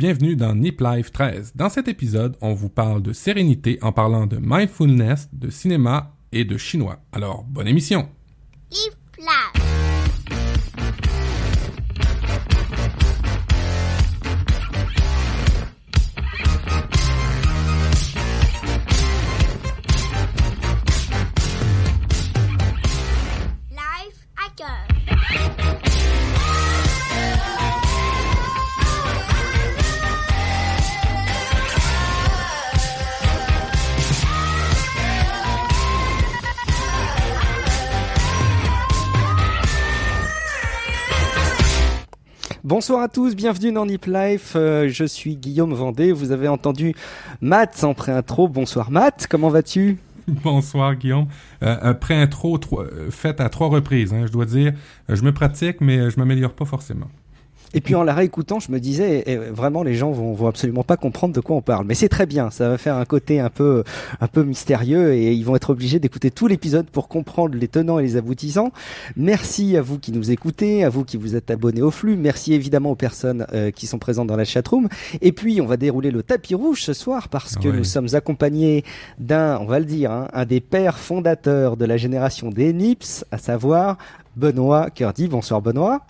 bienvenue dans Nip Life 13. Dans cet épisode, on vous parle de sérénité en parlant de mindfulness, de cinéma et de chinois. Alors, bonne émission. Nip. Bonsoir à tous, bienvenue dans Nip Life. Euh, je suis Guillaume Vendée. Vous avez entendu Matt en pré-intro. Bonsoir Matt, comment vas-tu? Bonsoir Guillaume. Euh, un pré-intro tro- euh, fait à trois reprises, hein, je dois dire. Euh, Je me pratique, mais euh, je m'améliore pas forcément. Et puis en la réécoutant, je me disais, eh, vraiment, les gens vont, vont absolument pas comprendre de quoi on parle. Mais c'est très bien, ça va faire un côté un peu, un peu mystérieux et ils vont être obligés d'écouter tout l'épisode pour comprendre les tenants et les aboutissants. Merci à vous qui nous écoutez, à vous qui vous êtes abonnés au flux. Merci évidemment aux personnes euh, qui sont présentes dans la chatroom. Et puis, on va dérouler le tapis rouge ce soir parce que Ouais. nous sommes accompagnés d'un, on va le dire, hein, un des pères fondateurs de la génération des NIPS, à savoir Benoît Curdy. Bonsoir Benoît.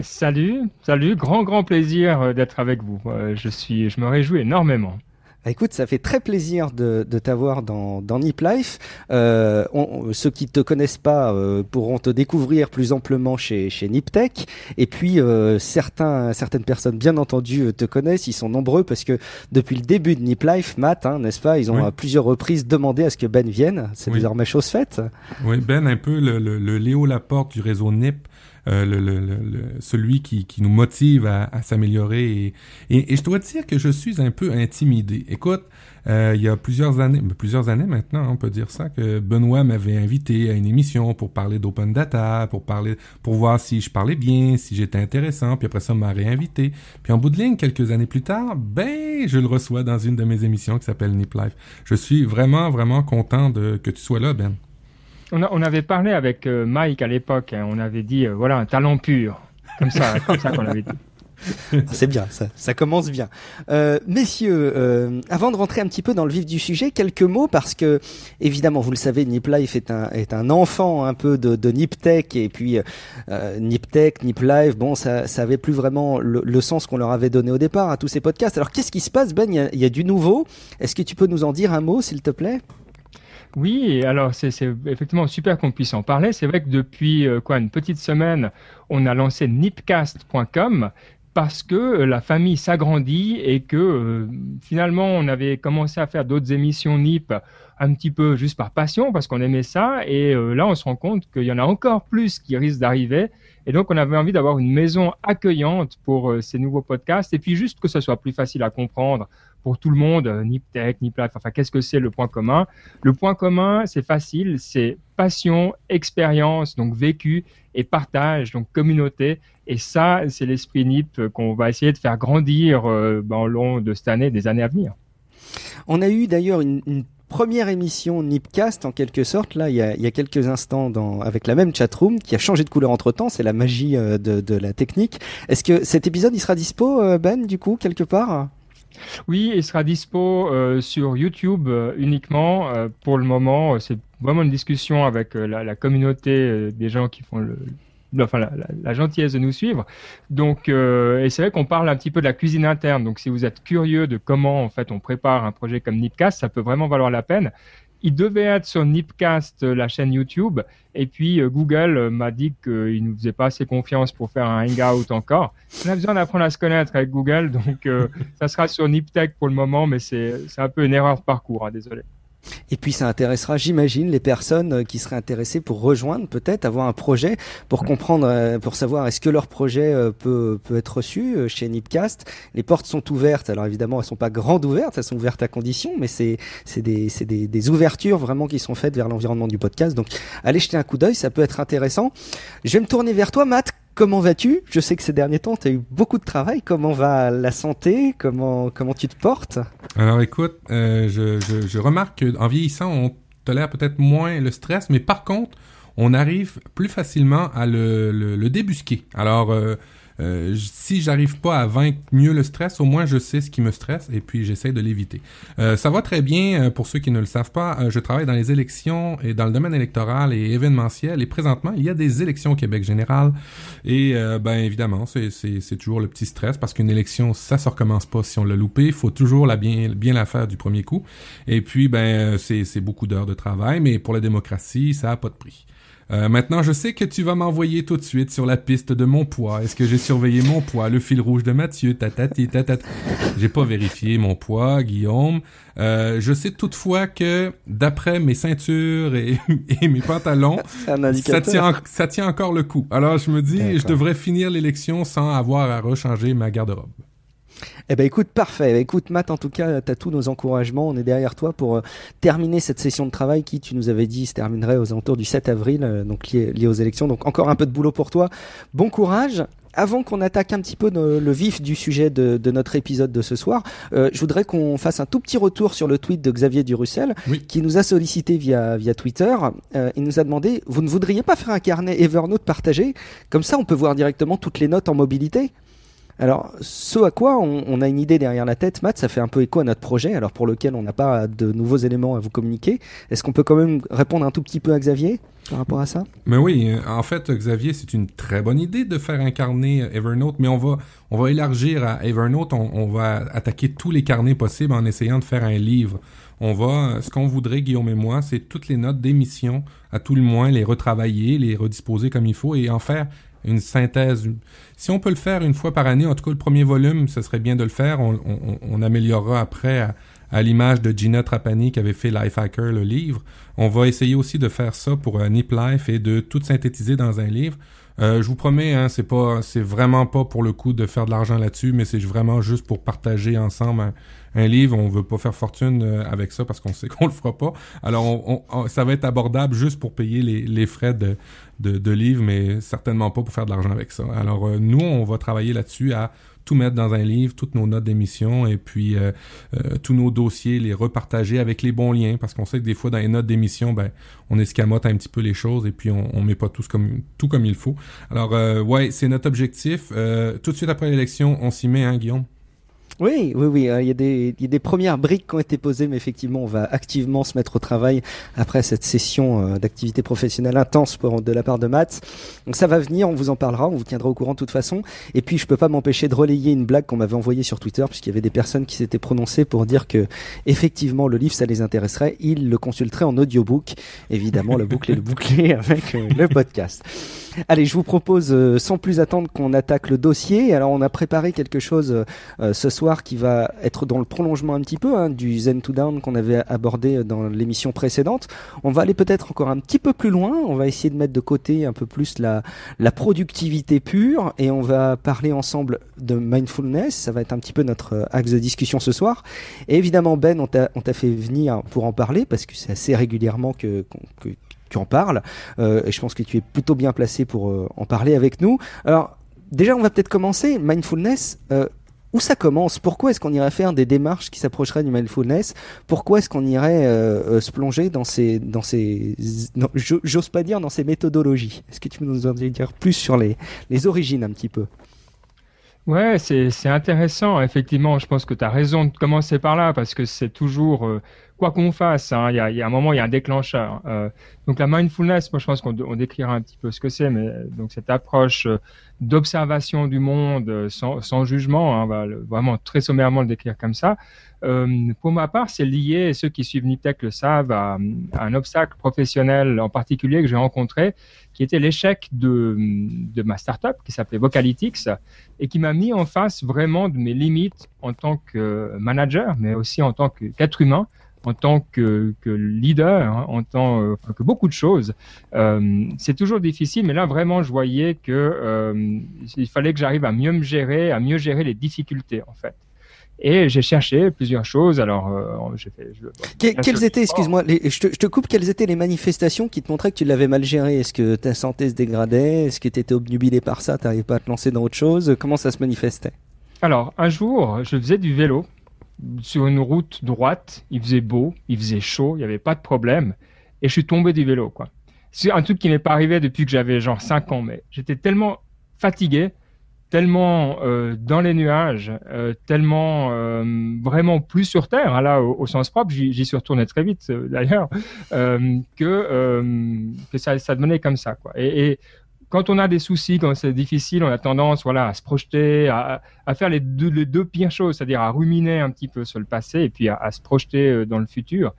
Salut, salut, grand grand plaisir euh, d'être avec vous. Euh, je suis, je me réjouis énormément. Bah, écoute, ça fait très plaisir de, de t'avoir dans, dans Nip Life. Euh, on- ceux qui te connaissent pas euh, pourront te découvrir plus amplement chez, chez Niptech. Et puis, euh, certains, certaines personnes, bien entendu, euh, te connaissent. Ils sont nombreux parce que depuis le début de Nip Life, Matt, hein, n'est-ce pas, ils ont Oui. à plusieurs reprises demandé à ce que Ben vienne. C'est Oui. désormais chose faite. Oui, Ben, un peu le, le- le Léo Laporte du réseau NIP, euh, le, le- le- celui qui, qui nous motive à, à s'améliorer. Et, et, je dois dire que je suis un peu intimidé. Écoute, euh, il y a plusieurs années, ben, plusieurs années maintenant, on peut dire ça, que Benoît m'avait invité à une émission pour parler d'open data, pour parler, pour voir si je parlais bien, si j'étais intéressant, puis après ça, m'a réinvité. Puis en bout de ligne, quelques années plus tard, ben, je le reçois dans une de mes émissions qui s'appelle Nip Life. Je suis vraiment, vraiment content de, que tu sois là, Ben. On, avait parlé avec euh, Mike à l'époque. hein, on avait dit euh, voilà un talent pur, comme ça, comme ça qu'on avait dit. C'est bien, ça, commence bien. Euh, messieurs, avant de rentrer un petit peu dans le vif du sujet, quelques mots parce que, évidemment, vous le savez, Nip Life est un, enfant un peu de, de Niptech et puis euh, Niptech, Nip Life, bon, ça, ça plus vraiment le, sens qu'on leur avait donné au départ à tous ces podcasts. Alors, qu'est-ce qui se passe, Ben? Il y a du nouveau. Est-ce que tu peux nous en dire un mot, s'il te plaît? Oui, alors c'est effectivement super qu'on puisse en parler. C'est vrai que depuis euh, quoi une petite semaine, on a lancé nipcast.com parce que euh, la famille s'agrandit et que euh, finalement on avait commencé à faire d'autres émissions NIP un petit peu juste par passion parce qu'on aimait ça. Et là on se rend compte qu'il y en a encore plus qui risquent d'arriver. Et donc on avait envie d'avoir une maison accueillante pour ces nouveaux podcasts. Et puis juste que ce soit plus facile à comprendre pour tout le monde, euh, NipTech, NipLife, enfin qu'est-ce que c'est le point commun? Le point commun, c'est facile, c'est passion, expérience, donc vécu, et partage, donc communauté. Et ça, c'est l'esprit NIP qu'on va essayer de faire grandir euh, ben, long de cette année, des années à venir. On a eu d'ailleurs une, première émission Nipcast en quelque sorte là il y a, quelques instants avec la même chatroom qui a changé de couleur entre temps c'est la magie euh, de, de la technique est-ce que cet épisode il sera dispo euh, Ben du coup quelque part? Oui, il sera dispo euh, sur YouTube euh, uniquement. Euh, pour le moment, c'est vraiment une discussion avec la, communauté des gens qui font la, la- gentillesse de nous suivre. Donc, et c'est vrai qu'on parle un petit peu de la cuisine interne. Donc, si vous êtes curieux de comment en fait on prépare un projet comme Nipcast, ça peut vraiment valoir la peine. Il devait être sur Nipcast, euh, la chaîne YouTube, et puis euh, Google euh, m'a dit qu'il ne nous faisait pas assez confiance pour faire un hangout encore. On a besoin d'apprendre à se connaître avec Google, donc ça sera sur Niptech pour le moment, mais c'est c'est un peu une erreur de parcours, hein, désolé. Et puis ça intéressera j'imagine les personnes euh, qui seraient intéressées pour rejoindre peut-être avoir un projet pour comprendre euh, pour savoir est-ce que leur projet euh, peut, peut être reçu chez Nipcast. Les portes sont ouvertes. Alors évidemment elles sont pas grandes ouvertes elles sont ouvertes à condition mais c'est c'est des, c'est des, des ouvertures vraiment qui sont faites vers l'environnement du podcast. Donc allez jeter un coup d'œil ça peut être intéressant. Je vais me tourner vers toi Matt Comment vas-tu? Je sais que ces derniers temps, tu as eu beaucoup de travail. Comment va la santé? Comment comment tu te portes? Alors écoute, euh, je, je, remarque qu'en vieillissant, on tolère peut-être moins le stress, mais par contre, on arrive plus facilement à le, le, le débusquer. Alors, euh, euh, si j'arrive pas à vaincre mieux le stress, au moins je sais ce qui me stresse et puis j'essaie de l'éviter. Euh, ça va très bien pour ceux qui ne le savent pas. je travaille dans les élections et dans le domaine électoral et événementiel et présentement il y a des élections au Québec général et ben évidemment c'est toujours le petit stress parce qu'une élection ça se recommence pas si on l'a loupé. Faut toujours la bien bien la faire du premier coup et puis ben c'est c'est beaucoup d'heures de travail mais pour la démocratie ça a pas de prix. Euh, maintenant, je sais que tu vas m'envoyer tout de suite sur la piste de mon poids. Est-ce que j'ai surveillé mon poids? Le fil rouge de Mathieu, tatati, tatati. J'ai pas vérifié mon poids, Guillaume. Euh, je sais toutefois que, d'après mes ceintures et, mes pantalons, ça tient, ça tient encore le coup. Alors, je me dis, je devrais finir l'élection sans avoir à rechanger ma garde-robe. Eh ben écoute, parfait. Écoute, Matt, en tout cas, tu as tous nos encouragements. On est derrière toi pour euh, terminer cette session de travail qui, tu nous avais dit, se terminerait aux alentours du 7 avril, euh, donc lié, aux élections. Donc encore un peu de boulot pour toi. Bon courage avant qu'on attaque un petit peu le vif du sujet de, notre épisode de ce soir, euh, je voudrais qu'on fasse un tout petit retour sur le tweet de Xavier Durussel, qui nous a sollicité via, via Twitter. il nous a demandé, vous ne voudriez pas faire un carnet Evernote partagé? Comme ça, on peut voir directement toutes les notes en mobilité alors, ce à quoi on, a une idée derrière la tête, Matt, ça fait un peu écho à notre projet, alors pour lequel on n'a pas de nouveaux éléments à vous communiquer. Est-ce qu'on peut quand même répondre un tout petit peu à Xavier par rapport à ça? Mais oui, en fait, Xavier, c'est une très bonne idée de faire un carnet Evernote, mais on va, on va élargir à Evernote, on, va attaquer tous les carnets possibles en essayant de faire un livre. On va, ce qu'on voudrait, Guillaume et moi, c'est toutes les notes d'émission, à tout le moins, les retravailler, les redisposer comme il faut et en faire une synthèse. Si on peut le faire une fois par année, en tout cas le premier volume, ce serait bien de le faire. On, améliorera après à, l'image de Gina Trapani qui avait fait Lifehacker, le livre. On va essayer aussi de faire ça pour euh, Nip Life et de tout synthétiser dans un livre. Euh, je vous promets, hein, c'est pas, c'est vraiment pas pour le coup de faire de l'argent là-dessus, mais c'est vraiment juste pour partager ensemble un, livre. On veut pas faire fortune euh, avec ça parce qu'on sait qu'on le fera pas. Alors, on, ça va être abordable juste pour payer les, frais de, de, livres, mais certainement pas pour faire de l'argent avec ça. Alors, euh, nous, on va travailler là-dessus à tout mettre dans un livre, toutes nos notes d'émission et puis euh, tous nos dossiers, les repartager avec les bons liens parce qu'on sait que des fois dans les notes d'émission, ben on escamote un petit peu les choses et puis on, on met pas comme tout comme il faut. Alors euh, ouais, c'est notre objectif. tout de suite après l'élection, on s'y met, hein, Guillaume? Oui, oui, oui. Il y, a des, il y, a des, premières briques qui ont été posées, mais effectivement, on va activement se mettre au travail après cette session d'activité professionnelle intense de la part de Matt. Donc ça va venir, on vous en parlera, on vous tiendra au courant de toute façon. Et puis, je peux pas m'empêcher de relayer une blague qu'on m'avait envoyée sur Twitter, puisqu'il y avait des personnes qui s'étaient prononcées pour dire que effectivement le livre, ça les intéresserait. Ils le consulteraient en audiobook. Évidemment, le boucle est le bouclé avec euh, le podcast. Allez, je vous propose, euh, sans plus attendre, qu'on attaque le dossier. Alors, on a préparé quelque chose euh, ce soir qui va être dans le prolongement un petit peu hein, du Zen to Down qu'on avait abordé dans l'émission précédente. On va aller peut-être encore un petit peu plus loin. On va essayer de mettre de côté un peu plus la, la productivité pure et on va parler ensemble de mindfulness. Ça va être un petit peu notre euh, axe de discussion ce soir. Et évidemment, Ben, on t'a fait venir pour en parler parce que c'est assez régulièrement que, que tu en parles. Euh, et je pense que tu es plutôt bien placé pour euh, en parler avec nous. Alors, déjà, on va peut-être commencer. Mindfulness, euh, où ça commence? Pourquoi est-ce qu'on irait faire des démarches qui s'approcheraient du mindfulness? Pourquoi est-ce qu'on irait se plonger dans ces, dans ces, j'ose pas dire dans ces méthodologies? Est-ce que tu peux nous en dire plus sur les, les origines un petit peu? Ouais, c'est intéressant. Effectivement, je pense que tu as raison de commencer par là parce que c'est toujours quoi qu'on fasse, hein, il y, a, un moment, il y a un déclencheur. Euh, donc la mindfulness, moi je pense qu'on décrira un petit peu ce que c'est, mais donc cette approche euh, d'observation du monde euh, sans, jugement, hein, va vraiment très sommairement le décrire comme ça. Euh, pour ma part, c'est lié, ceux qui suivent Niptech le savent, à, un obstacle professionnel en particulier que j'ai rencontré, qui était l'échec de, de ma startup qui s'appelait Vocalytics et qui m'a mis en face vraiment de mes limites en tant que manager, mais aussi en tant qu'être humain en tant que, que leader, hein, en tant euh, que beaucoup de choses. Euh, c'est toujours difficile, mais là vraiment, je voyais que euh, il fallait que j'arrive à mieux me gérer, à mieux gérer les difficultés en fait. Et j'ai cherché plusieurs choses. Alors, euh, j'ai fait. Je, quelles étaient, excuse-moi, je, te, je, te, coupe. Quelles étaient les manifestations qui te montraient que tu l'avais mal géré? Est-ce que ta santé se dégradait? Est-ce que tu étais obnubilé par ça? Tu n'arrivais pas à te lancer dans autre chose? Comment ça se manifestait? Alors, un jour, je faisais du vélo sur une route droite, il faisait beau, il faisait chaud, il n'y avait pas de problème, et je suis tombé du vélo, quoi. C'est un truc qui m'est pas arrivé depuis que j'avais genre 5 ans, mais j'étais tellement fatigué, tellement euh, dans les nuages, euh, tellement euh, vraiment plus sur Terre, hein, là au, sens propre, j'y suis retourné très vite d'ailleurs, que, ça, devenait comme ça. Quoi. Et quand on a des soucis, quand c'est difficile, on a tendance voilà, à se projeter, à, faire les deux, pires choses, c'est-à-dire à ruminer un petit peu sur le passé et puis à, se projeter dans le futur.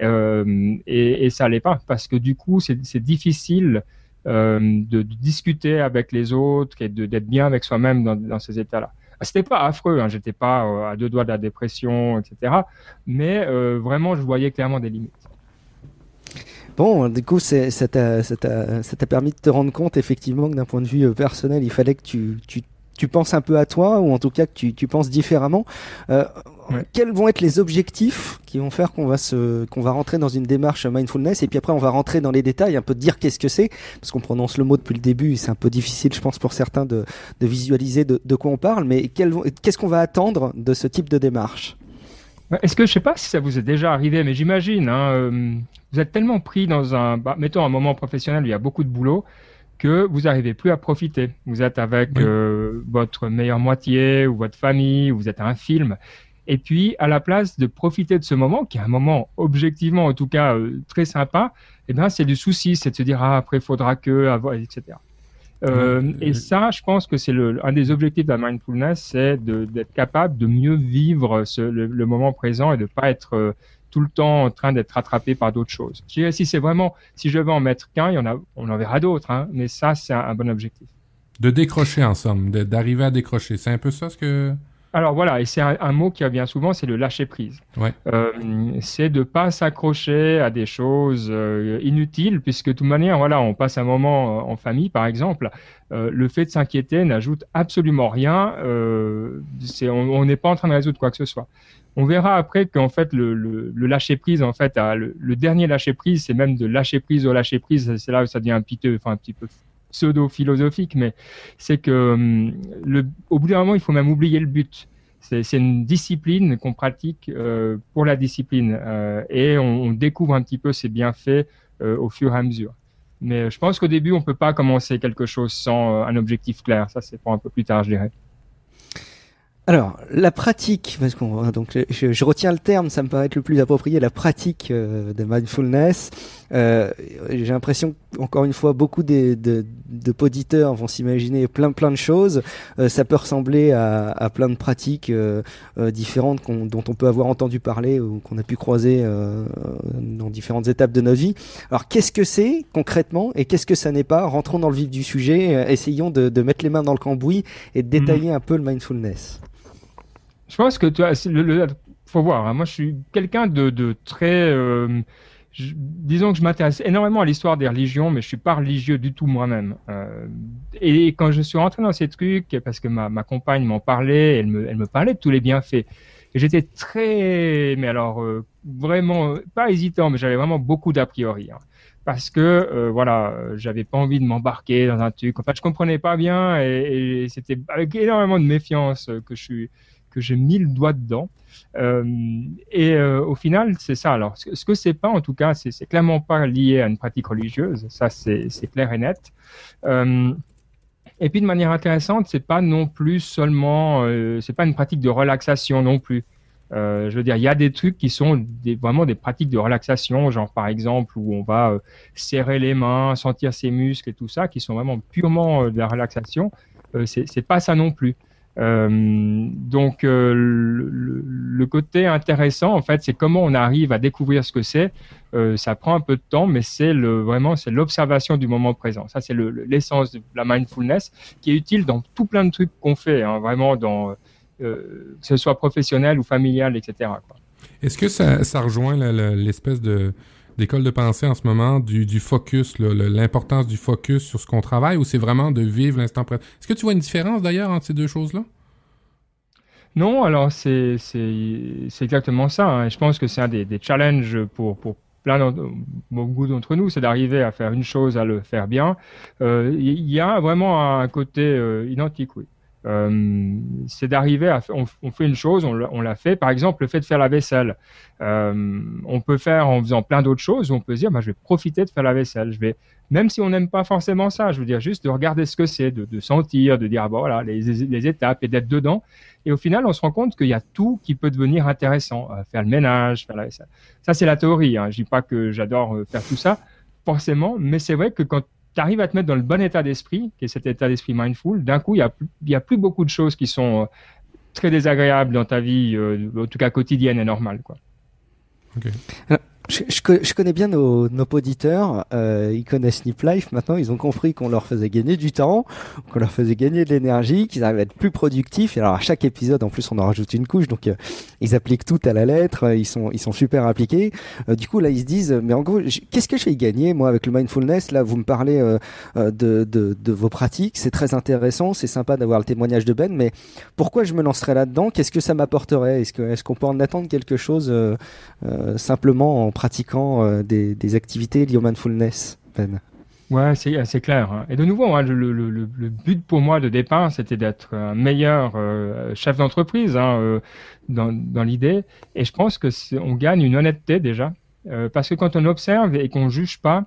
et, et ça n'allait pas, parce que du coup, c'est difficile euh, de, discuter avec les autres et d'être bien avec soi-même dans, ces états-là. Ah, c'était pas affreux, hein, j'étais pas euh, à deux doigts de la dépression, etc. Mais euh, vraiment, je voyais clairement des limites. Bon, du coup, ça t'a permis de te rendre compte effectivement que d'un point de vue personnel, il fallait que tu, tu tu penses un peu à toi ou en tout cas que tu, tu penses différemment. Euh, Quels vont être les objectifs qui vont faire qu'on va se qu'on va rentrer dans une démarche mindfulness? Et puis après on va rentrer dans les détails, un peu dire qu'est-ce que c'est parce qu'on prononce le mot depuis le début, c'est un peu difficile, je pense pour certains de, de visualiser de, de, quoi on parle. Mais qu'est-ce qu'on va attendre de ce type de démarche? Est-ce que je sais pas si ça vous est déjà arrivé, mais j'imagine. Hein, euh, vous êtes tellement pris dans un, bah, mettons un moment professionnel où il y a beaucoup de boulot que vous n'arrivez plus à profiter. Vous êtes avec euh, votre meilleure moitié ou votre famille, ou vous êtes à un film. Et puis, à la place de profiter de ce moment, qui est un moment objectivement, en tout cas, euh, très sympa, eh bien, c'est du souci, c'est de se dire, ah, après, il faudra que, avoir, etc. Euh, et ça, je pense que c'est un des objectifs de la mindfulness, c'est d'être capable de mieux vivre ce, le, le, moment présent et de pas être euh, tout le temps en train d'être rattrapé par d'autres choses. Je dirais, si c'est vraiment, si je veux en mettre qu'un, il y en a, on en verra d'autres, hein, mais ça, c'est un, bon objectif. De décrocher en somme, d'arriver à décrocher. C'est un peu ça ce que. Alors voilà, et c'est un, mot qui revient souvent, c'est le lâcher prise. Ouais. Euh, c'est de pas s'accrocher à des choses euh, inutiles, puisque de toute manière, voilà, on passe un moment euh, en famille, par exemple. Euh, le fait de s'inquiéter n'ajoute absolument rien. On n'est pas en train de résoudre quoi que ce soit. On verra après qu'en fait le, le, le, lâcher prise, en fait, le, le, dernier lâcher prise, c'est même de lâcher prise au lâcher prise. C'est là où ça devient un enfin un petit peu pseudo philosophique, mais c'est que hum, au bout d'un moment, il faut même oublier le but. C'est une discipline qu'on pratique euh, pour la discipline euh, et on, découvre un petit peu ses bienfaits euh, au fur et à mesure. Mais je pense qu'au début, on peut pas commencer quelque chose sans un objectif clair. Ça, c'est pour un peu plus tard, je dirais. Alors, la pratique, parce qu'on donc je, retiens le terme, ça me paraît être le plus approprié, la pratique de mindfulness. J'ai l'impression, encore une fois, beaucoup de, de, de poditeurs vont s'imaginer plein plein de choses. Euh, ça peut ressembler à, à, plein de pratiques euh, euh différentes dont on peut avoir entendu parler ou qu'on a pu croiser dans différentes étapes de nos vies. Alors, qu'est-ce que c'est concrètement et qu'est-ce que ça n'est pas? Rentrons dans le vif du sujet. essayons de, de, mettre les mains dans le cambouis et de détailler mmh. un peu le mindfulness. Je pense que tu as, le, le, faut voir. Hein. Moi, je suis quelqu'un de, de, très, je, disons que je m'intéresse énormément à l'histoire des religions, mais je suis pas religieux du tout moi-même. Euh, et quand je suis rentré dans ces trucs, parce que ma, ma compagne m'en parlait, elle me, elle me parlait de tous les bienfaits. Et j'étais très, mais alors euh, vraiment pas hésitant, mais j'avais vraiment beaucoup d'a priori. Hein parce que euh, voilà, j'avais pas envie de m'embarquer dans un truc. En fait, je comprenais pas bien et, et c'était avec énormément de méfiance que je suis que j'ai mis le doigt dedans. Euh, et euh, au final, c'est ça. Alors, ce, ce que c'est pas, en tout cas, c'est clairement pas lié à une pratique religieuse. Ça, c'est clair et net. Euh, et puis, de manière intéressante, c'est pas non plus seulement, c'est pas une pratique de relaxation non plus. Je veux dire, il y a des trucs qui sont vraiment des pratiques de relaxation, genre par exemple où on va serrer les mains, sentir ses muscles et tout ça, qui sont vraiment purement de la relaxation. c'est pas ça non plus. Euh, donc euh, le, côté intéressant en fait, c'est comment on arrive à découvrir ce que c'est. Euh, ça prend un peu de temps, mais c'est vraiment c'est l'observation du moment présent. Ça c'est l'essence de la mindfulness qui est utile dans tout plein de trucs qu'on fait, hein, vraiment dans que ce soit professionnel ou familial, etc. Est-ce que ça, ça rejoint l'espèce de d'école de pensée en ce moment du, focus, l'importance du focus sur ce qu'on travaille ou c'est vraiment de vivre l'instant présent? Est-ce que tu vois une différence d'ailleurs entre ces deux choses-là? Non, alors c'est exactement ça. Hein. Je pense que c'est un des, challenges pour, beaucoup d'entre nous, c'est d'arriver à faire une chose, à le faire bien. Il euh, y a vraiment un côté euh, identique, oui. Euh, c'est d'arriver à on, fait une chose, on, l'a fait. Par exemple, le fait de faire la vaisselle, euh, on peut faire en faisant plein d'autres choses. On peut se dire, bah, je vais profiter de faire la vaisselle. Je vais même si on n'aime pas forcément ça, je veux dire juste de regarder ce que c'est, de, sentir, de dire ah, bon, voilà les, étapes et d'être dedans. Et au final, on se rend compte qu'il y a tout qui peut devenir intéressant. Euh, faire le ménage, faire ça, ça c'est la théorie. Hein. Je dis pas que j'adore faire tout ça forcément, mais c'est vrai que quand tu arrives à te mettre dans le bon état d'esprit, qui est cet état d'esprit mindful, d'un coup, il y a, plus beaucoup de choses qui sont euh, très désagréables dans ta vie, en tout cas quotidienne et normale. Quoi. Je, je, connais bien nos, nos auditeurs, euh, ils connaissent Nip Life. Maintenant, ils ont compris qu'on leur faisait gagner du temps, qu'on leur faisait gagner de l'énergie, qu'ils arrivent à être plus productifs. Et alors à chaque épisode, en plus, on en rajoute une couche, donc euh, ils appliquent tout à la lettre, ils sont ils sont super appliqués. Euh, du coup là, ils se disent, mais en gros, qu'est-ce que je vais gagner moi avec le mindfulness? Là, vous me parlez euh, euh, de, de, de vos pratiques, c'est très intéressant, c'est sympa d'avoir le témoignage de Ben, mais pourquoi je me lancerais là-dedans? Qu'est-ce que ça m'apporterait? Est-ce qu'on peut en attendre quelque chose simplement en pratiquant euh, des, activités liées au mindfulness, Ben Ouais, c'est assez clair. Hein. Et de nouveau, hein, le, but pour moi de départ, c'était d'être un meilleur euh, chef d'entreprise hein, euh, dans, l'idée. Et je pense que on gagne une honnêteté déjà, parce que quand on observe et qu'on juge pas,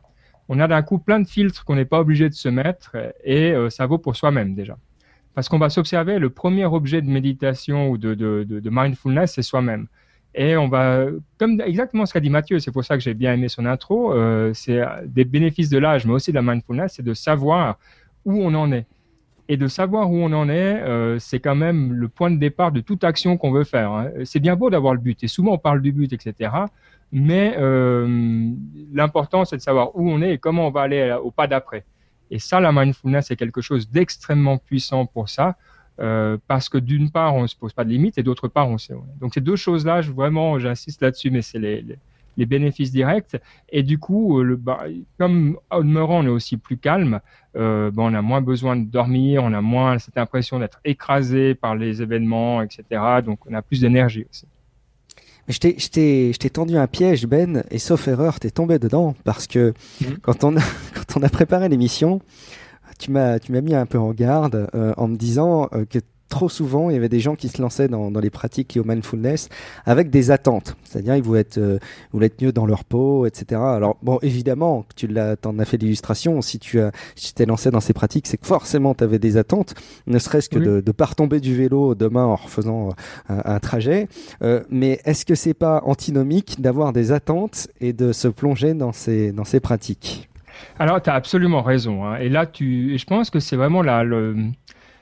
on a d'un coup plein de filtres qu'on n'est pas obligé de se mettre, et ça vaut pour soi-même déjà. Parce qu'on va s'observer, le premier objet de méditation ou de, de mindfulness, c'est soi-même. Et on va, comme exactement ce qu'a dit Mathieu, c'est pour ça que j'ai bien aimé son intro, euh, c'est des bénéfices de l'âge, mais aussi de la mindfulness, c'est de savoir où on en est. Et de savoir où on en est, euh, c'est quand même le point de départ de toute action qu'on veut faire. Hein. C'est bien beau d'avoir le but, et souvent on parle du but, etc. Mais euh, l'important, c'est de savoir où on est et comment on va aller au pas d'après. Et ça, la mindfulness, c'est quelque chose d'extrêmement puissant pour ça. Euh, parce que d'une part, on ne se pose pas de limites et d'autre part, on sait. Donc ces deux choses-là, vraiment, j'insiste là-dessus, mais c'est les, les, bénéfices directs. Et du coup, euh, le, bah, comme au demeurant, on est aussi plus calme, euh, bon, on a moins besoin de dormir, on a moins cette impression d'être écrasé par les événements, etc. Donc on a plus d'énergie aussi. Mais je t'ai tendu un piège, Ben, et sauf erreur, t'es tombé dedans, parce que mmh. quand, on a, quand on a préparé l'émission, tu m'as tu m'as mis un peu en garde euh, en me disant euh, que trop souvent, il y avait des gens qui se lançaient dans, dans les pratiques au mindfulness avec des attentes. C'est-à-dire, ils voulaient être, euh, voulaient être mieux dans leur peau, etc. Alors, bon, évidemment, tu l'as, t'en as fait l'illustration. Si tu as, si t'es lancé dans ces pratiques, c'est que forcément, tu avais des attentes, ne serait-ce que de, de pas retomber du vélo demain en refaisant un, un trajet. Euh, mais est-ce que c'est pas antinomique d'avoir des attentes et de se plonger dans ces, dans ces pratiques? Alors, tu as absolument raison. Hein. Et là, tu, je pense que c'est vraiment là, le,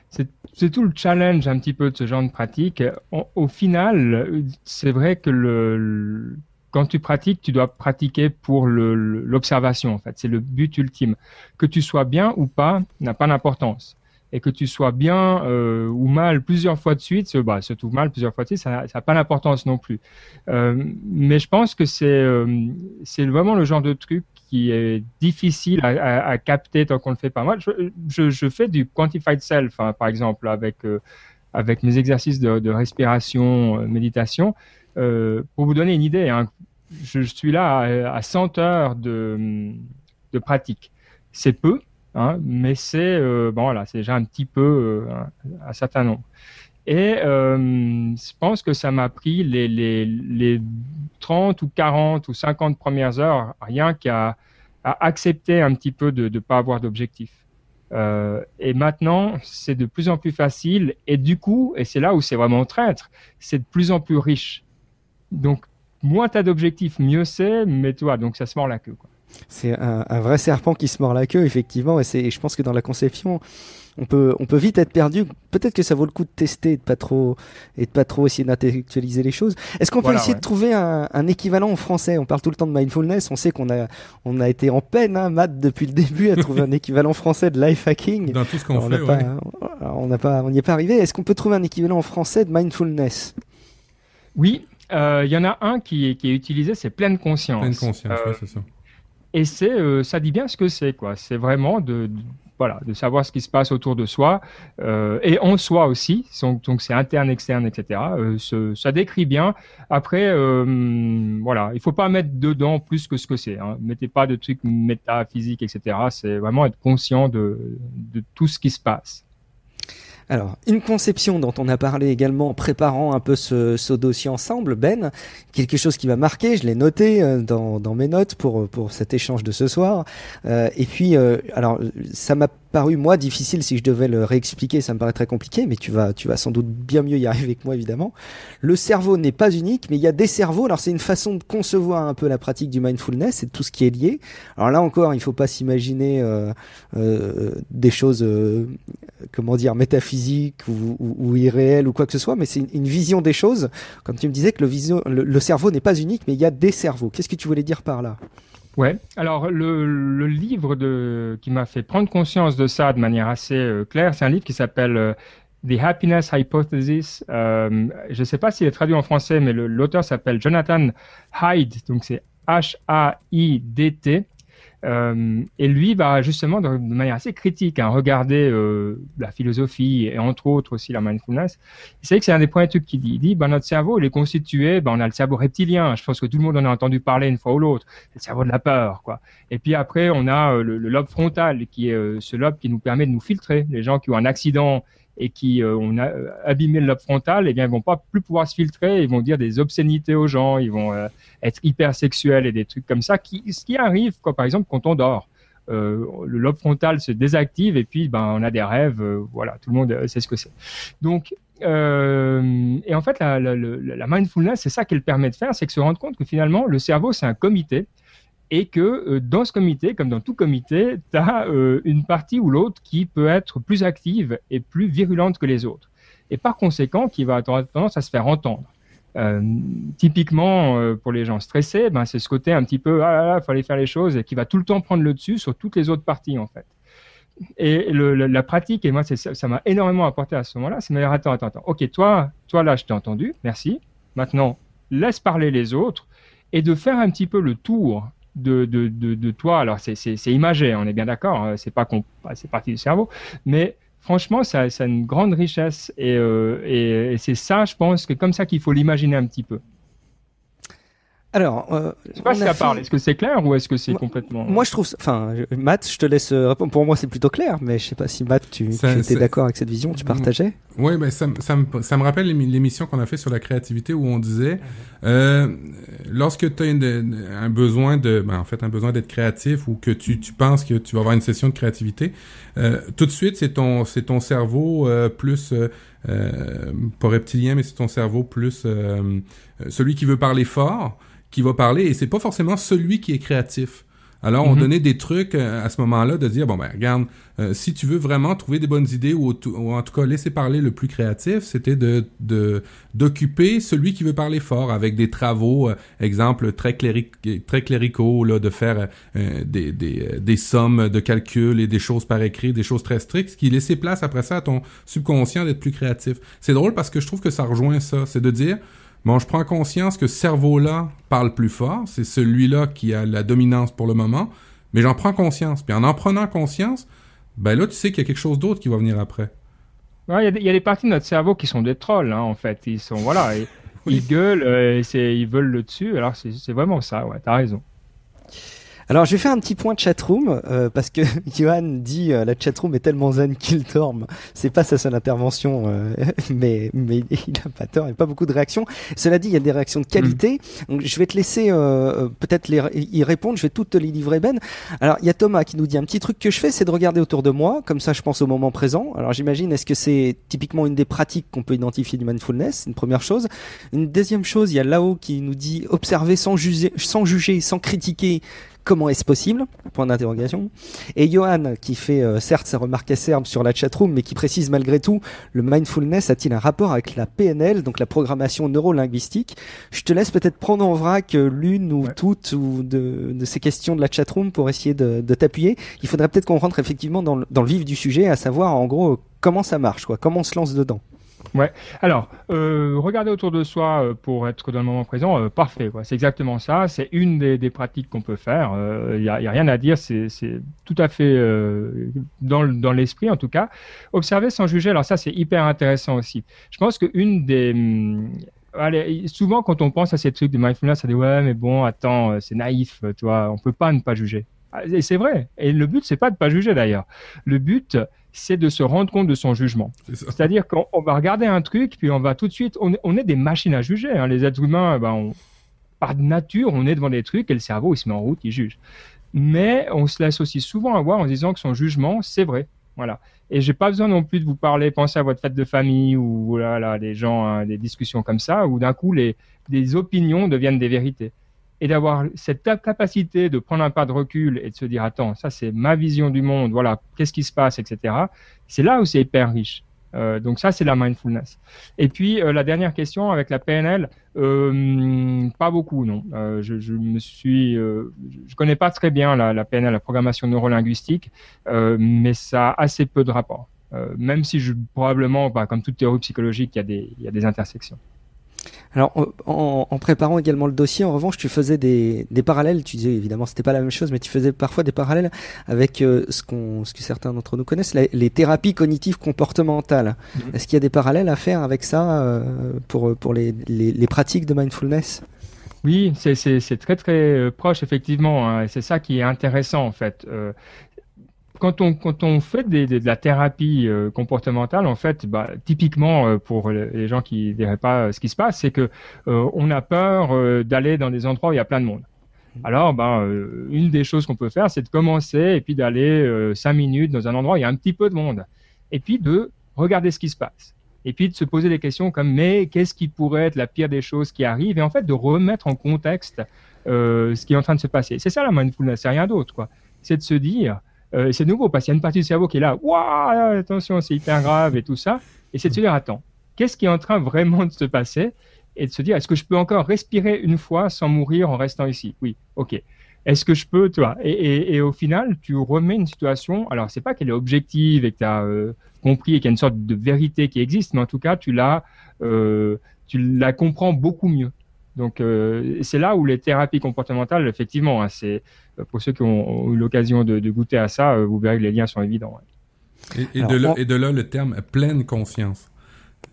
c'est tout le challenge un petit peu de ce genre de pratique. au final, c'est vrai que le, quand tu pratiques, tu dois pratiquer pour l'observation. En fait, c'est le but ultime. Que tu sois bien ou pas n'a pas d'importance et que tu sois bien euh, ou mal plusieurs fois de suite, bah, surtout mal plusieurs fois de suite, ça n'a pas d'importance non plus. Euh, mais je pense que c'est euh, c'est vraiment le genre de truc qui est difficile à, capter tant qu'on le fait pas. Moi, je, je, fais du quantified self, hein, par exemple, avec avec mes exercices de, respiration, méditation. pour vous donner une idée, hein, je, suis là à, à 100 heures de, de pratique. C'est peu, Hein, mais c'est euh, bon c'est déjà un petit peu euh, un, certain nombre. Et euh, je pense que ça m'a pris les, les, les 30 ou 40 ou 50 premières heures, rien qu'à accepter un petit peu de ne pas avoir d'objectif. Euh, et maintenant, c'est de plus en plus facile. Et du coup, et c'est là où c'est vraiment traître, c'est de plus en plus riche. Donc, moins tu as d'objectifs, mieux c'est, mais toi, donc ça se mord la queue. C'est un, un, vrai serpent qui se mord la queue, effectivement. Et, c'est, je pense que dans la conception, on peut, on peut vite être perdu. Peut-être que ça vaut le coup de tester et de pas trop, et de pas trop essayer d'intellectualiser les choses. Est-ce qu'on peut essayer de trouver un, un, équivalent en français? On parle tout le temps de mindfulness. On sait qu'on a, on a été en peine, hein, Matt, depuis le début, à trouver un équivalent français de life hacking. Dans tout ce qu'on on fait, pas, On n'a pas, on n'y est pas arrivé. Est-ce qu'on peut trouver un équivalent en français de mindfulness? Oui, il euh, y en a un qui est, qui est utilisé, c'est pleine conscience. Pleine conscience, euh, c'est ça. Et c'est, euh, ça dit bien ce que c'est, quoi. C'est vraiment de, de, voilà, de savoir ce qui se passe autour de soi euh, et en soi aussi. Donc, c'est interne, externe, etc. Euh, ça décrit bien. Après, euh, voilà, il faut pas mettre dedans plus que ce que c'est. Hein. Mettez pas de trucs métaphysiques, etc. C'est vraiment être conscient de tout ce qui se passe. Alors, une conception dont on a parlé également en préparant un peu ce, dossier ensemble, Ben, quelque chose qui m'a marqué, je l'ai noté euh, dans, dans, mes notes pour, pour cet échange de ce soir. Euh, et puis, euh, alors, ça m'a paru moi difficile si je devais le réexpliquer, ça me paraît très compliqué, mais tu vas, tu vas sans doute bien mieux y arriver que moi évidemment. Le cerveau n'est pas unique, mais il y a des cerveaux. Alors c'est une façon de concevoir un peu la pratique du mindfulness et tout ce qui est lié. Alors là encore, il faut pas s'imaginer euh, euh, des choses, euh, comment dire, métaphysiques ou, ou, ou, irréelles ou quoi que ce soit, mais c'est une, vision des choses. Comme tu me disais que le cerveau n'est pas unique, mais il y a des cerveaux. Qu'est-ce que tu voulais dire par là? Ouais. Alors le, le livre de, qui m'a fait prendre conscience de ça de manière assez euh, claire, c'est un livre qui s'appelle euh, The Happiness Hypothesis. Euh, je ne sais pas s'il est traduit en français, mais l'auteur s'appelle Jonathan Haidt, donc c'est H-A-I-D-T. Euh, et lui va justement de, manière assez critique hein, regarder euh, la philosophie et entre autres aussi la mindfulness. C'est que c'est un des points trucs qu'il dit. Il dit ben, notre cerveau il est constitué, ben, on a le cerveau reptilien. Je pense que tout le monde en a entendu parler une fois ou l'autre. C'est le cerveau de la peur, quoi. Et puis après on a euh, le, lobe frontal qui est ce lobe qui nous permet de nous filtrer. Les gens qui ont un accident et qui euh, ont abîmé le lobe frontal, eh bien, vont pas plus pouvoir se filtrer, ils vont dire des obscénités aux gens, ils vont euh, être hyper sexuels et des trucs comme ça, qui, ce qui arrive, quoi, par exemple, quand on dort. Euh, le lobe frontal se désactive et puis ben, on a des rêves, euh, voilà, tout le monde sait ce que c'est. Donc, euh, et en fait, la mindfulness, c'est ça qu'elle permet de faire, c'est que se rendre compte que finalement, le cerveau, c'est un comité et que euh, dans ce comité, comme dans tout comité, tu as euh, une partie ou l'autre qui peut être plus active et plus virulente que les autres. Et par conséquent, qui va avoir tendance à se faire entendre. Euh, typiquement, pour les gens stressés, ben, c'est ce côté un petit peu, ah là là, fallait faire les choses, et qui va tout le temps prendre le dessus sur toutes les autres parties, en fait. Et la, pratique, et moi, ça m'a énormément apporté à ce moment-là, c'est me dire, attends, attends, attends, ok, toi, toi là, je t'ai entendu, merci. Maintenant, laisse parler les autres, et de faire un petit peu le tour de, de, de, toi. Alors, c'est imagé, on est bien d'accord, hein, c'est pas c'est partie du cerveau, mais franchement, ça, ça a une grande richesse et, euh, et, et c'est ça, je pense, que comme ça qu'il faut l'imaginer un petit peu. Alors, euh, je sais pas si ça fait... parle. Est-ce que c'est clair ou est-ce que c'est complètement Moi, je trouve, enfin, Matt, je te laisse répondre. Pour moi, c'est plutôt clair, mais je sais pas si Matt, tu, ça, tu étais d'accord avec cette vision, tu partageais? Oui, ben ça, ça, me, ça me rappelle l'émission qu'on a fait sur la créativité où on disait, euh, lorsque tu as une, un besoin de, ben, en fait, un besoin d'être créatif ou que tu, tu penses que tu vas avoir une session de créativité, euh, tout de suite, c'est ton, c'est ton cerveau euh, plus euh, pas reptilien, mais c'est ton cerveau plus celui qui veut parler fort qui va parler et c'est pas forcément celui qui est créatif. Alors, on mm -hmm. donnait des trucs euh, à ce moment-là de dire, bon, ben, regarde, euh, si tu veux vraiment trouver des bonnes idées ou, ou en tout cas laisser parler le plus créatif, c'était de d'occuper celui qui veut parler fort avec des travaux, euh, exemple, très, cléric, très cléricaux, là, de faire euh, des, des, des sommes de calcul et des choses par écrit, des choses très strictes, ce qui laissait place après ça à ton subconscient d'être plus créatif. C'est drôle parce que je trouve que ça rejoint ça, c'est de dire, Bon, je prends conscience que ce cerveau-là parle plus fort, c'est celui-là qui a la dominance pour le moment, mais j'en prends conscience. Puis en en prenant conscience, ben là, tu sais qu'il y a quelque chose d'autre qui va venir après. Il ouais, y, y, a des parties de notre cerveau qui sont des trolls, hein, en fait. Ils sont, voilà, ils, oui. ils gueulent, euh, ils veulent le dessus. Alors, c'est vraiment ça, ouais, t'as raison. Alors je vais faire un petit point de chatroom euh, parce que Johan dit euh, la chatroom est tellement zen qu'il dorme. C'est pas sa seule intervention, euh, mais mais il a pas tort, il n'y a pas beaucoup de réactions. Cela dit, il y a des réactions de qualité. Mm. Donc je vais te laisser euh, peut-être les, y répondre. Je vais toutes te les livrer Ben. Alors il y a Thomas qui nous dit un petit truc que je fais, c'est de regarder autour de moi, comme ça je pense au moment présent. Alors j'imagine est-ce que c'est typiquement une des pratiques qu'on peut identifier du mindfulness, une première chose. Une deuxième chose, il y a Lao qui nous dit observer sans juger, sans juger, sans critiquer Comment est-ce possible? Point d'interrogation. Et Johan, qui fait euh, certes sa remarque acerbe sur la chatroom, mais qui précise malgré tout, le mindfulness a-t-il un rapport avec la PNL, donc la programmation neurolinguistique? Je te laisse peut-être prendre en vrac euh, l'une ou ouais. toutes ou de, de, ces questions de la chatroom pour essayer de, de t'appuyer. Il faudrait peut-être qu'on rentre effectivement dans le, dans le vif du sujet, à savoir en gros comment ça marche, quoi, comment on se lance dedans? Ouais. Alors, euh, regarder autour de soi euh, pour être dans le moment présent, euh, parfait. C'est exactement ça. C'est une des, pratiques qu'on peut faire. Il n'y a, rien à dire. C'est tout à fait dans, l'esprit, en tout cas. Observer sans juger. Alors ça, c'est hyper intéressant aussi. Je pense qu'une des hum, Allez, souvent quand on pense à ces trucs de mindfulness, ça dit ouais mais bon attends c'est naïf, tu vois, on peut pas ne pas juger. Et c'est vrai. Et le but c'est pas de pas juger d'ailleurs. Le but c'est de se rendre compte de son jugement. C'est-à-dire qu'on va regarder un truc, puis on va tout de suite, on, est des machines à juger. Hein. Les êtres humains, ben, par nature, on est devant des trucs et le cerveau, il se met en route, il juge. Mais on se laisse aussi souvent avoir en disant que son jugement, c'est vrai. Voilà. Et j'ai pas besoin non plus de vous parler, pensez à votre fête de famille ou voilà, des gens, hein, des discussions comme ça, où d'un coup les, des opinions deviennent des vérités. Et d'avoir cette capacité de prendre un pas de recul et de se dire attends, ça c'est ma vision du monde, voilà, qu'est-ce qui se passe, etc. C'est là où c'est hyper riche. Euh, donc ça, c'est la mindfulness. Et puis euh, la dernière question avec la PNL, euh, pas beaucoup, non. Je, je, me suis, je connais pas très bien la, PNL, la programmation neurolinguistique, mais ça a assez peu de rapport. même si je, probablement, bah, comme toute théorie psychologique, il y a des, il y a des intersections. Alors, en, en, préparant également le dossier, en revanche, tu faisais des, des parallèles. Tu disais évidemment, c'était pas la même chose, mais tu faisais parfois des parallèles avec euh, ce, qu'on, ce que certains d'entre nous connaissent, les, thérapies cognitives comportementales. Mhm. Est-ce qu'il y a des parallèles à faire avec ça euh, pour, pour les, les, les, pratiques de mindfulness? Oui, c'est, c'est, c'est très très euh, proche effectivement. Hein, et c'est ça qui est intéressant en fait. Euh, quand on, quand on fait des, de la thérapie euh, comportementale, en fait, bah, typiquement euh, pour les gens qui ne verraient pas euh, ce qui se passe, c'est que on a peur d'aller dans des endroits où il y a plein de monde. Alors, bah, une des choses qu'on peut faire, c'est de commencer et puis d'aller cinq minutes dans un endroit où il y a un petit peu de monde, et puis de regarder ce qui se passe, et puis de se poser des questions comme mais qu'est-ce qui pourrait être la pire des choses qui arrivent, et en fait de remettre en contexte ce qui est en train de se passer. C'est ça la mindfulness, c'est rien d'autre, quoi. C'est de se dire euh, c'est nouveau parce qu'il y a une partie du cerveau qui est là, waouh, attention, c'est hyper grave et tout ça. Et c'est de se dire, attends, qu'est-ce qui est en train vraiment de se passer? Et de se dire, est-ce que je peux encore respirer une fois sans mourir en restant ici? Oui, ok. Est-ce que je peux, et, et, au final, tu remets une situation. Alors, c'est pas qu'elle est objective et que tu as euh, compris et qu'il y a une sorte de vérité qui existe, mais en tout cas, tu la, euh, tu la comprends beaucoup mieux. Donc euh, c'est là où les thérapies comportementales, effectivement, hein, c'est euh, pour ceux qui ont, eu l'occasion de, goûter à ça, euh, vous verrez que les liens sont évidents. Et, de là, et, de là, le terme pleine conscience.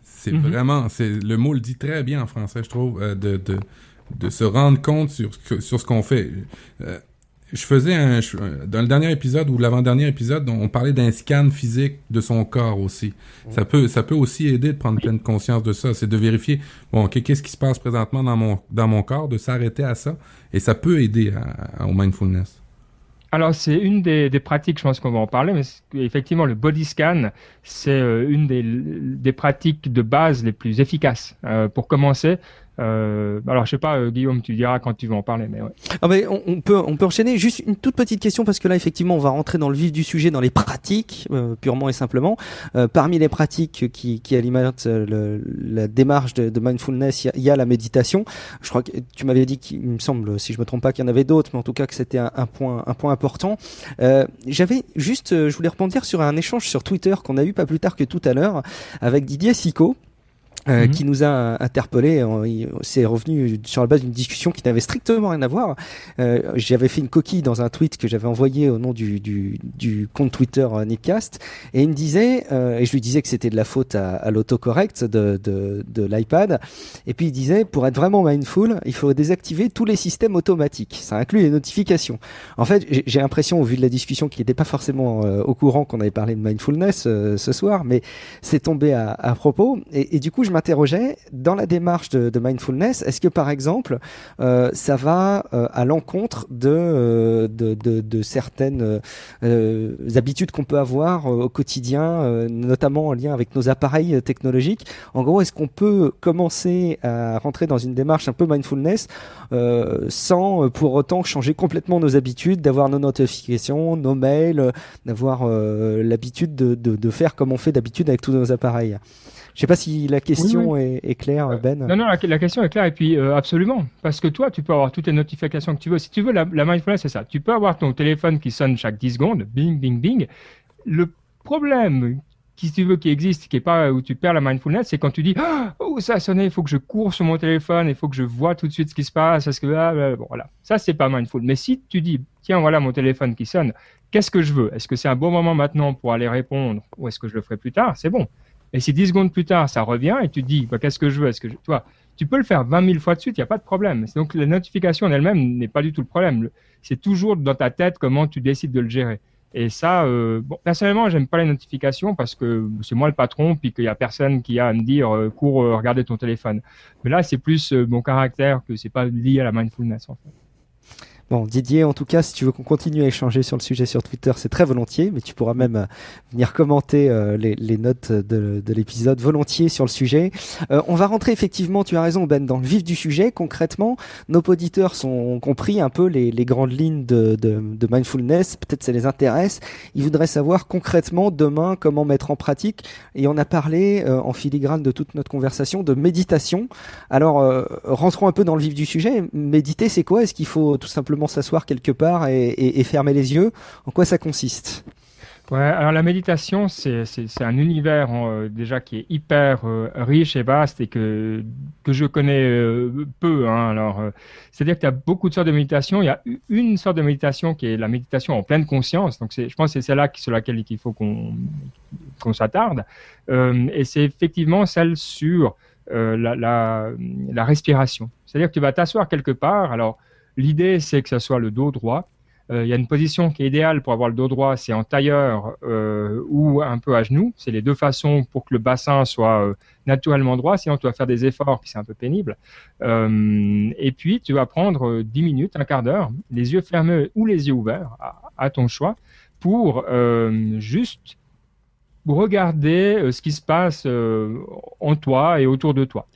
C'est mhm. vraiment, c'est le mot le dit très bien en français, je trouve, de, de, de se rendre compte sur, sur ce qu'on fait je faisais un dans le dernier épisode ou l'avant-dernier épisode, on parlait d'un scan physique de son corps aussi. Ça peut ça peut aussi aider de prendre pleine conscience de ça, c'est de vérifier bon qu'est-ce qui se passe présentement dans mon dans mon corps, de s'arrêter à ça et ça peut aider au mindfulness. Alors c'est une des, des, pratiques, je pense qu'on va en parler, mais effectivement le body scan, c'est euh, une des, des, pratiques de base les plus efficaces. Euh, pour commencer, euh, alors, je sais pas, euh, Guillaume, tu diras quand tu veux en parler, mais ouais. Ah, mais on, peut, on peut enchaîner. Juste une toute petite question parce que là, effectivement, on va rentrer dans le vif du sujet, dans les pratiques, euh, purement et simplement. parmi les pratiques qui, qui alimentent la démarche de, de mindfulness, il y, a la méditation. Je crois que tu m'avais dit qu'il me semble, si je me trompe pas, qu'il y en avait d'autres, mais en tout cas que c'était un, un, point, un point important. J'avais juste, je voulais rebondir sur un échange sur Twitter qu'on a eu pas plus tard que tout à l'heure avec Didier Sico euh, mhm. qui nous a interpellé. C'est revenu sur la base d'une discussion qui n'avait strictement rien à voir. Euh, j'avais fait une coquille dans un tweet que j'avais envoyé au nom du, du, du compte Twitter euh, Nipcast, et il me disait, et je lui disais que c'était de la faute à, à l'autocorrect de, de, de l'iPad, et puis il disait, pour être vraiment mindful, il faut désactiver tous les systèmes automatiques. Ça inclut les notifications. En fait, j'ai l'impression, au vu de la discussion, qu'il n'était pas forcément au courant qu'on avait parlé de mindfulness ce soir, mais c'est tombé à, à propos, et, et du coup, je m'interrogeais dans la démarche de, mindfulness, est-ce que par exemple euh, ça va euh, à l'encontre de, euh, certaines habitudes qu'on peut avoir au quotidien, notamment en lien avec nos appareils technologiques? En gros, est-ce qu'on peut commencer à rentrer dans une démarche un peu mindfulness sans pour autant changer complètement nos habitudes, d'avoir nos notifications, nos mails, d'avoir l'habitude de, de, de faire comme on fait d'habitude avec tous nos appareils? Je sais pas si la question Est, claire, Ben. Non, non, la, question est claire et puis euh, absolument, parce que toi, tu peux avoir toutes les notifications que tu veux. Si tu veux, la, la mindfulness, c'est ça. Tu peux avoir ton téléphone qui sonne chaque 10 secondes, bing, bing, bing. Le problème qui tu veux qui existe, qui est pas où tu perds la mindfulness, c'est quand tu dis oh ça a sonné, il faut que je cours sur mon téléphone, il faut que je vois tout de suite ce qui se passe, parce que ah, bon, voilà, ça c'est pas mindful. Mais si tu dis tiens voilà mon téléphone qui sonne, qu'est-ce que je veux? Est-ce que c'est un bon moment maintenant pour aller répondre ou est-ce que je le ferai plus tard? C'est bon. Et si 10 secondes plus tard, ça revient et tu te dis, bah, qu'est-ce que je veux? Est-ce que Toi, tu peux le faire 20 000 fois de suite, il n'y a pas de problème. Donc la notification en elle-même n'est pas du tout le problème. C'est toujours dans ta tête comment tu décides de le gérer. Et ça, euh, bon, personnellement, j'aime pas les notifications parce que c'est moi le patron, puis qu'il y a personne qui a à me dire euh, cours euh, regarder ton téléphone. Mais là, c'est plus euh, mon caractère que c'est pas lié à la mindfulness. Bon, Didier, en tout cas, si tu veux qu'on continue à échanger sur le sujet sur Twitter, c'est très volontiers, mais tu pourras même euh, venir commenter euh, les, notes de, de l'épisode volontiers sur le sujet. Euh, on va rentrer effectivement, tu as raison Ben, dans le vif du sujet. Concrètement, nos auditeurs sont compris un peu les, grandes lignes de, mindfulness, peut-être ça les intéresse. Ils voudraient savoir concrètement demain comment mettre en pratique. Et on a parlé en filigrane de toute notre conversation de méditation. Alors, rentrons un peu dans le vif du sujet. Méditer, c'est quoi? Est-ce qu'il faut tout simplement s'asseoir quelque part et, fermer les yeux. En quoi ça consiste? Ouais, alors la méditation, c'est un univers euh, déjà qui est hyper euh, riche et vaste et que, que je connais euh, peu. Hein, alors, c'est-à-dire qu'il y a beaucoup de sortes de méditation. Il y a une sorte de méditation qui est la méditation en pleine conscience. Donc, je pense que c'est celle-là sur laquelle il faut qu'on qu'on s'attarde. et c'est effectivement celle sur la, la, la respiration. C'est-à-dire que tu vas t'asseoir quelque part. Alors, L'idée, c'est que ça soit le dos droit. Euh, il y a une position qui est idéale pour avoir le dos droit, c'est en tailleur euh, ou un peu à genoux. C'est les deux façons pour que le bassin soit euh, naturellement droit. Sinon, tu vas faire des efforts, puis c'est un peu pénible. Et puis, tu vas prendre 10 minutes, un quart d'heure, les yeux fermés ou les yeux ouverts, à, ton choix, pour juste regarder ce qui se passe en toi et autour de toi.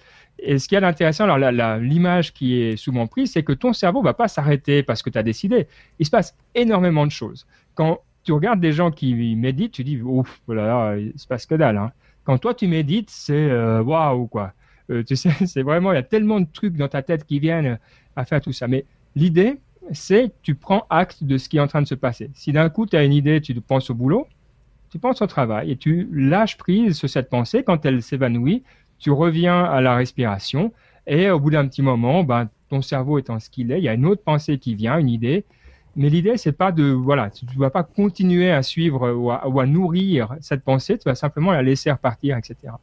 Et ce qui est intéressant, alors l'image qui est souvent prise, c'est que ton cerveau va pas s'arrêter parce que tu as décidé. Il se passe énormément de choses. Quand tu regardes des gens qui méditent, tu dis ouf, voilà, il se passe que dalle. Hein. Quand toi tu médites, c'est euh, waouh quoi. Euh, tu sais, c'est vraiment il y a tellement de trucs dans ta tête qui viennent à faire tout ça. Mais l'idée, c'est tu prends acte de ce qui est en train de se passer. Si d'un coup tu as une idée, tu penses au boulot, tu penses au travail et tu lâches prise sur cette pensée quand elle s'évanouit tu reviens à la respiration et au bout d'un petit moment, ben, ton cerveau étant ce qu'il est, il y a une autre pensée qui vient, une idée. Mais l'idée, c'est pas de, voilà, tu ne vas pas continuer à suivre ou à, nourrir cette pensée, tu vas simplement la laisser repartir, etc.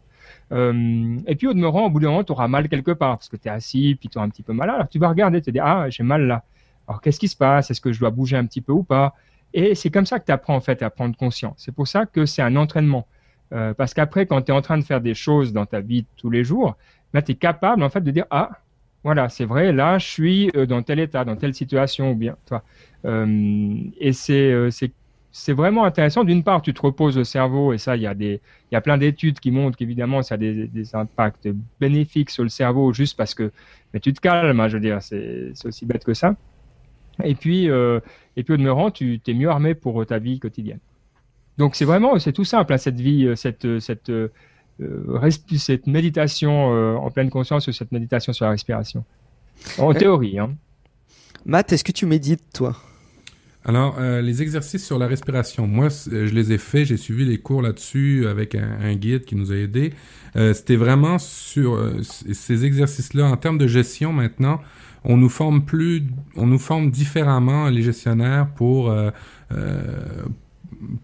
Euh, et puis au demeurant, au bout d'un moment, tu auras mal quelque part parce que tu es assis, puis tu as un petit peu mal. Alors tu vas regarder, te dire, ah, j'ai mal là. Alors qu'est-ce qui se passe? Est-ce que je dois bouger un petit peu ou pas? Et c'est comme ça que tu apprends en fait à prendre conscience. C'est pour ça que c'est un entraînement. Euh, parce qu'après, quand tu es en train de faire des choses dans ta vie tous les jours, là, tu es capable en fait de dire ah voilà c'est vrai là je suis euh, dans tel état, dans telle situation ou bien toi. Euh, et c'est c'est c'est vraiment intéressant. D'une part, tu te reposes le cerveau et ça, il y a des, y a plein d'études qui montrent qu'évidemment, ça a des, des, impacts bénéfiques sur le cerveau juste parce que, mais tu te calmes, hein, je veux dire, c'est aussi bête que ça. Et puis, et puis au demeurant, tu es mieux armé pour ta vie quotidienne. Donc c'est vraiment, c'est tout simple, hein, cette vie, euh, cette, euh, cette, euh, cette méditation en pleine conscience ou cette méditation sur la respiration. En théorie. Hein. Matt, est-ce que tu médites, toi? Alors, euh, les exercices sur la respiration, moi, je les ai faits, j'ai suivi les cours là-dessus avec un, un, guide qui nous a aidés. Euh, C'était vraiment sur euh, ces exercices-là, en termes de gestion maintenant, on nous forme plus, on nous forme différemment les gestionnaires pour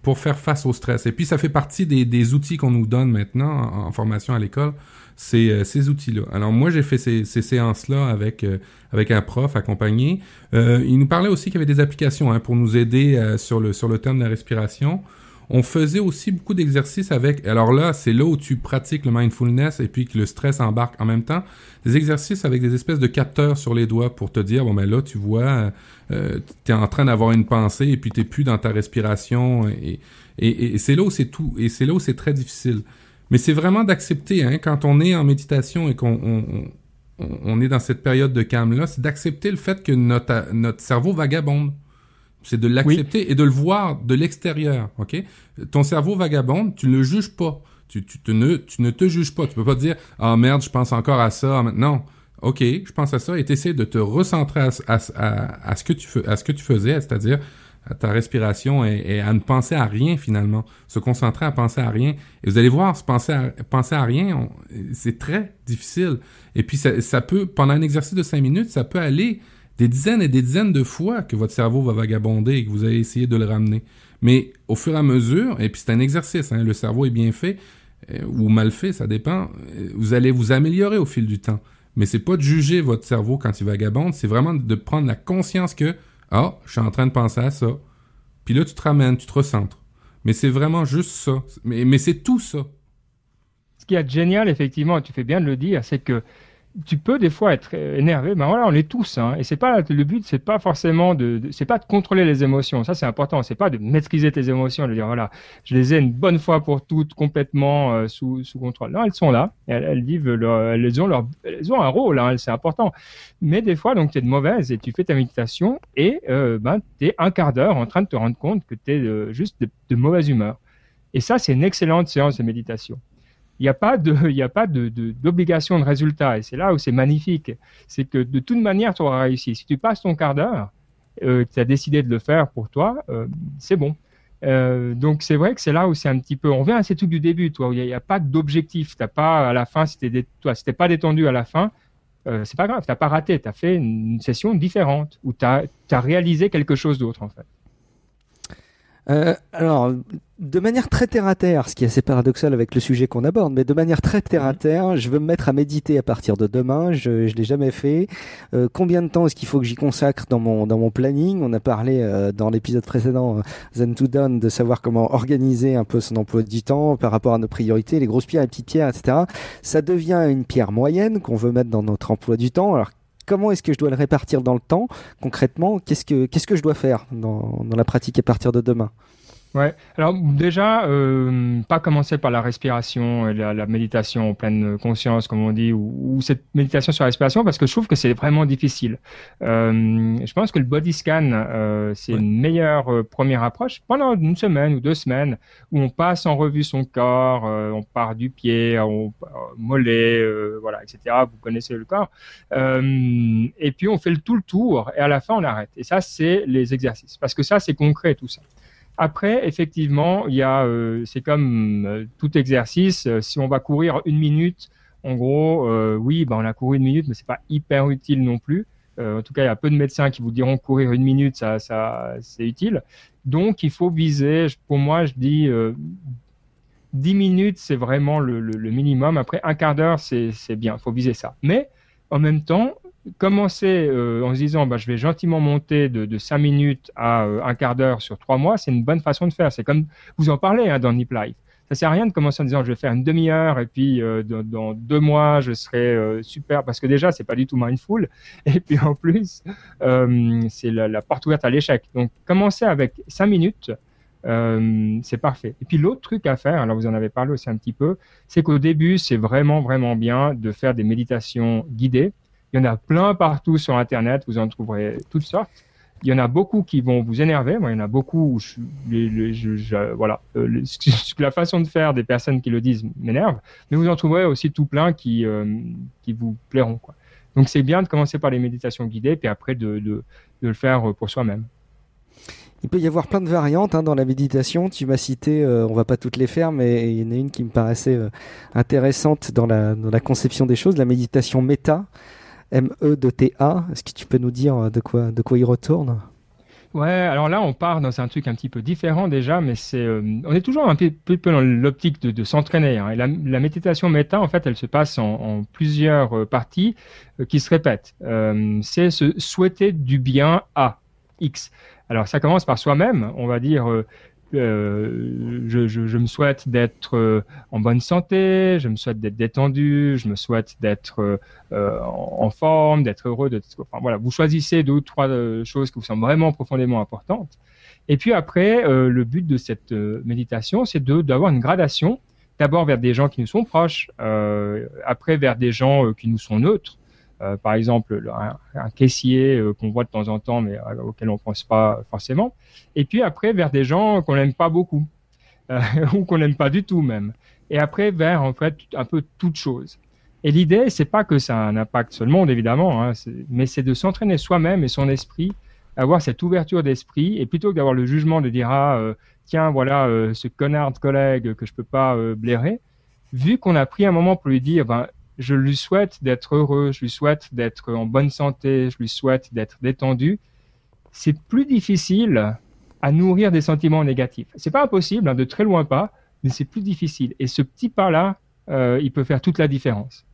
pour faire face au stress. Et puis, ça fait partie des, des outils qu'on nous donne maintenant en, formation à l'école, c'est euh, ces outils-là. Alors, moi, j'ai fait ces, ces séances-là avec, euh, avec un prof accompagné. Euh, il nous parlait aussi qu'il y avait des applications hein, pour nous aider euh, sur, le, sur le thème de la respiration. On faisait aussi beaucoup d'exercices avec. Alors là, c'est là où tu pratiques le mindfulness et puis que le stress embarque en même temps. Des exercices avec des espèces de capteurs sur les doigts pour te dire bon ben là tu vois, euh, tu es en train d'avoir une pensée et puis t'es plus dans ta respiration et, et, et c'est là où c'est tout et c'est là où c'est très difficile. Mais c'est vraiment d'accepter hein, quand on est en méditation et qu'on on, on, on est dans cette période de calme là, c'est d'accepter le fait que notre notre cerveau vagabonde. C'est de l'accepter oui. et de le voir de l'extérieur, ok? Ton cerveau vagabonde, tu ne le juges pas. Tu, tu, te ne, tu ne te juges pas. Tu peux pas dire, ah oh, merde, je pense encore à ça. Non. OK, je pense à ça et t'essaies de te recentrer à, à, à, à, ce que tu à ce que tu faisais, c'est-à-dire à ta respiration et, et, à ne penser à rien finalement, se concentrer à penser à rien. Et vous allez voir, se penser à, penser à rien, c'est très difficile. Et puis ça, ça peut, pendant un exercice de cinq minutes, ça peut aller des dizaines et des dizaines de fois que votre cerveau va vagabonder et que vous allez essayer de le ramener. Mais au fur et à mesure, et puis c'est un exercice, hein, le cerveau est bien fait euh, ou mal fait, ça dépend, euh, vous allez vous améliorer au fil du temps. Mais c'est pas de juger votre cerveau quand il vagabonde, c'est vraiment de prendre la conscience que ah, je suis en train de penser à ça. Puis là, tu te ramènes, tu te recentres. Mais c'est vraiment juste ça. Mais, mais c'est tout ça. Ce qui est génial, effectivement, tu fais bien de le dire, c'est que tu peux des fois être énervé, ben voilà, on est tous, hein, et c'est pas le but, c'est pas forcément de, c'est pas de contrôler les émotions, ça c'est important, c'est pas de maîtriser tes émotions, de dire voilà, je les ai une bonne fois pour toutes complètement euh, sous, sous contrôle. Non, elles sont là, elles, vivent, elles ont leur, elles ont un rôle, hein, c'est important. Mais des fois, donc tu es de mauvaise et tu fais ta méditation et euh, ben tu es un quart d'heure en train de te rendre compte que tu es euh, juste de mauvaise humeur. Et ça, c'est une excellente séance de méditation il n'y a pas de, d'obligation de, résultat. Et c'est là où c'est magnifique. C'est que de toute manière, tu auras réussi. Si tu passes ton quart d'heure, euh, tu as décidé de le faire pour toi, euh, c'est bon. Euh, donc c'est vrai que c'est là où c'est un petit peu. On vient à ces trucs du début, toi. Il n'y a, pas d'objectif. T'as pas à la fin, si t'es, toi, si pas détendu à la fin, c'est pas grave. T'as pas raté. Tu as fait une, session différente où tu as réalisé quelque chose d'autre en fait. Euh, alors, de manière très terre à terre, ce qui est assez paradoxal avec le sujet qu'on aborde, mais de manière très terre à mhm. terre, je veux me mettre à méditer à partir de demain. Je, je l'ai jamais fait. Euh, combien de temps est-ce qu'il faut que j'y consacre dans mon dans mon planning? On a parlé euh, dans l'épisode précédent Zen to Done de savoir comment organiser un peu son emploi du temps par rapport à nos priorités, les grosses pierres, les petites pierres, etc. Ça devient une pierre moyenne qu'on veut mettre dans notre emploi du temps. Alors comment est-ce que je dois le répartir dans le temps concrètement Qu'est-ce que je dois faire dans, dans la pratique à partir de demain? Ouais. Alors déjà, euh, pas commencer par la respiration et la, la, méditation en pleine conscience, comme on dit, ou, ou, cette méditation sur la respiration, parce que je trouve que c'est vraiment difficile. Euh, je pense que le body scan, euh, c'est une meilleure euh, première approche pendant une semaine ou deux semaines, où on passe en revue son corps, euh, on part du pied, on mollet, voilà, etc. Vous connaissez le corps. et puis on fait le tout le tour, et à la fin on arrête. Et ça, c'est les exercices, parce que ça, c'est concret tout ça. Après, effectivement, il y a, euh, c'est comme euh, tout exercice. Euh, si on va courir une minute, en gros, oui, ben on a couru une minute, mais c'est pas hyper utile non plus. en tout cas, il y a peu de médecins qui vous diront courir une minute, ça, ça, c'est utile. Donc, il faut viser. Pour moi, je dis 10 minutes, c'est vraiment le, le, le, minimum. Après, un quart d'heure, c'est bien. Il faut viser ça. Mais en même temps, commencer euh, en se disant bah, je vais gentiment monter de, de 5 minutes à euh, un quart d'heure sur 3 mois, c'est une bonne façon de faire. C'est comme vous en parlez hein, dans Nip Life. Ça sert à rien de commencer en disant je vais faire une demi-heure et puis euh, dans, dans, deux mois je serai super parce que déjà c'est pas du tout mindful et puis en plus c'est la, la, porte ouverte à l'échec. Donc commencer avec 5 minutes. c'est parfait. Et puis l'autre truc à faire, alors vous en avez parlé aussi un petit peu, c'est qu'au début, c'est vraiment, vraiment bien de faire des méditations guidées. Il y en a plein partout sur Internet, vous en trouverez toutes sortes. Il y en a beaucoup qui vont vous énerver. Moi, il y en a beaucoup où euh, la façon de faire des personnes qui le disent m'énerve. Mais vous en trouverez aussi tout plein qui, euh, qui vous plairont. Donc, c'est bien de commencer par les méditations guidées, puis après de, de, le faire pour soi-même. Il peut y avoir plein de variantes hein, dans la méditation. Tu m'as cité, euh, on va pas toutes les faire, mais il y en a une qui me paraissait euh, intéressante dans la conception des choses, la méditation méta. ME de TA. Est-ce que tu peux nous dire euh, de quoi, de quoi il retourne? Ouais, alors là, on part dans un truc un petit peu différent déjà, mais c'est, euh, on est toujours un peu, peu dans l'optique de, de s'entraîner. Hein. Et la, la, méditation méta, en fait, elle se passe en, plusieurs euh, parties qui se répètent. C'est se souhaiter du bien à X. Alors, ça commence par soi-même. On va dire, euh, je, me souhaite d'être euh, en bonne santé, je me souhaite d'être détendu, je me souhaite d'être euh, en, forme, d'être heureux. Enfin, voilà, vous choisissez deux ou trois choses qui vous semblent vraiment profondément importantes. Et puis après, le but de cette méditation, c'est d'avoir une gradation. D'abord vers des gens qui nous sont proches, après vers des gens qui nous sont neutres. Euh, par exemple un, caissier euh, qu'on voit de temps en temps mais euh, auquel on pense pas forcément. Et puis après vers des gens qu'on n'aime pas beaucoup ou qu'on n'aime pas du tout même. Et après vers en fait un peu toute chose. Et l'idée c'est pas que ça a un impact sur le monde évidemment, hein, mais c'est de s'entraîner soi-même et son esprit avoir cette ouverture d'esprit et plutôt que d'avoir le jugement de dire ah tiens voilà ce connard de collègue que je peux pas blairer vu qu'on a pris un moment pour lui dire ben je lui souhaite d'être heureux, je lui souhaite d'être en bonne santé, je lui souhaite d'être détendu, c'est plus difficile à nourrir des sentiments négatifs. C'est pas impossible, hein, de très loin pas, mais c'est plus difficile. Et ce petit pas-là, euh, il peut faire toute la différence.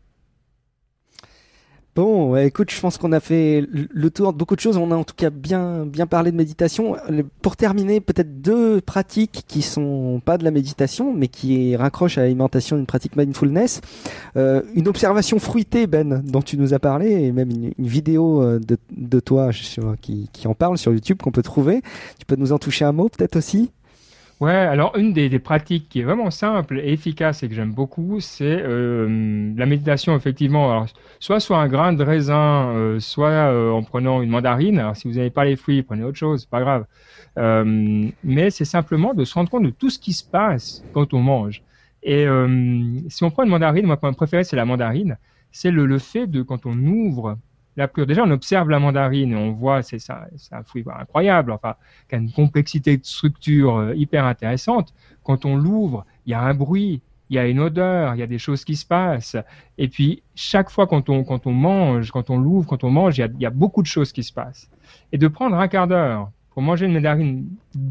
Bon, écoute, je pense qu'on a fait le tour de beaucoup de choses. On a en tout cas bien, parlé de méditation. Pour terminer, peut-être deux pratiques qui sont pas de la méditation, mais qui raccrochent à l'alimentation d'une pratique mindfulness. Euh, une observation fruitée, Ben, dont tu nous as parlé, et même une, vidéo euh, de, toi qui en parle sur YouTube qu'on peut trouver. Tu peux nous en toucher un mot, peut-être aussi? Ouais, alors une des, pratiques qui est vraiment simple et efficace et que j'aime beaucoup, c'est euh, la méditation, effectivement. Alors, soit sur un grain de raisin, euh, soit euh, en prenant une mandarine. Alors, si vous n'avez pas les fruits, prenez autre chose, pas grave. mais c'est simplement de se rendre compte de tout ce qui se passe quand on mange. Et si on prend une mandarine, moi, mon préféré, c'est la mandarine. C'est le, le fait de, quand on ouvre Déjà, on observe la mandarine et on voit, c'est un fruit incroyable, enfin, qui a une complexité de structure euh, hyper intéressante. Quand on l'ouvre, il y a un bruit, il y a une odeur, il y a des choses qui se passent. Et puis, chaque fois quand on, quand on mange, quand on l'ouvre, quand on mange, il y, a, beaucoup de choses qui se passent. Et de prendre un quart d'heure pour manger une mandarine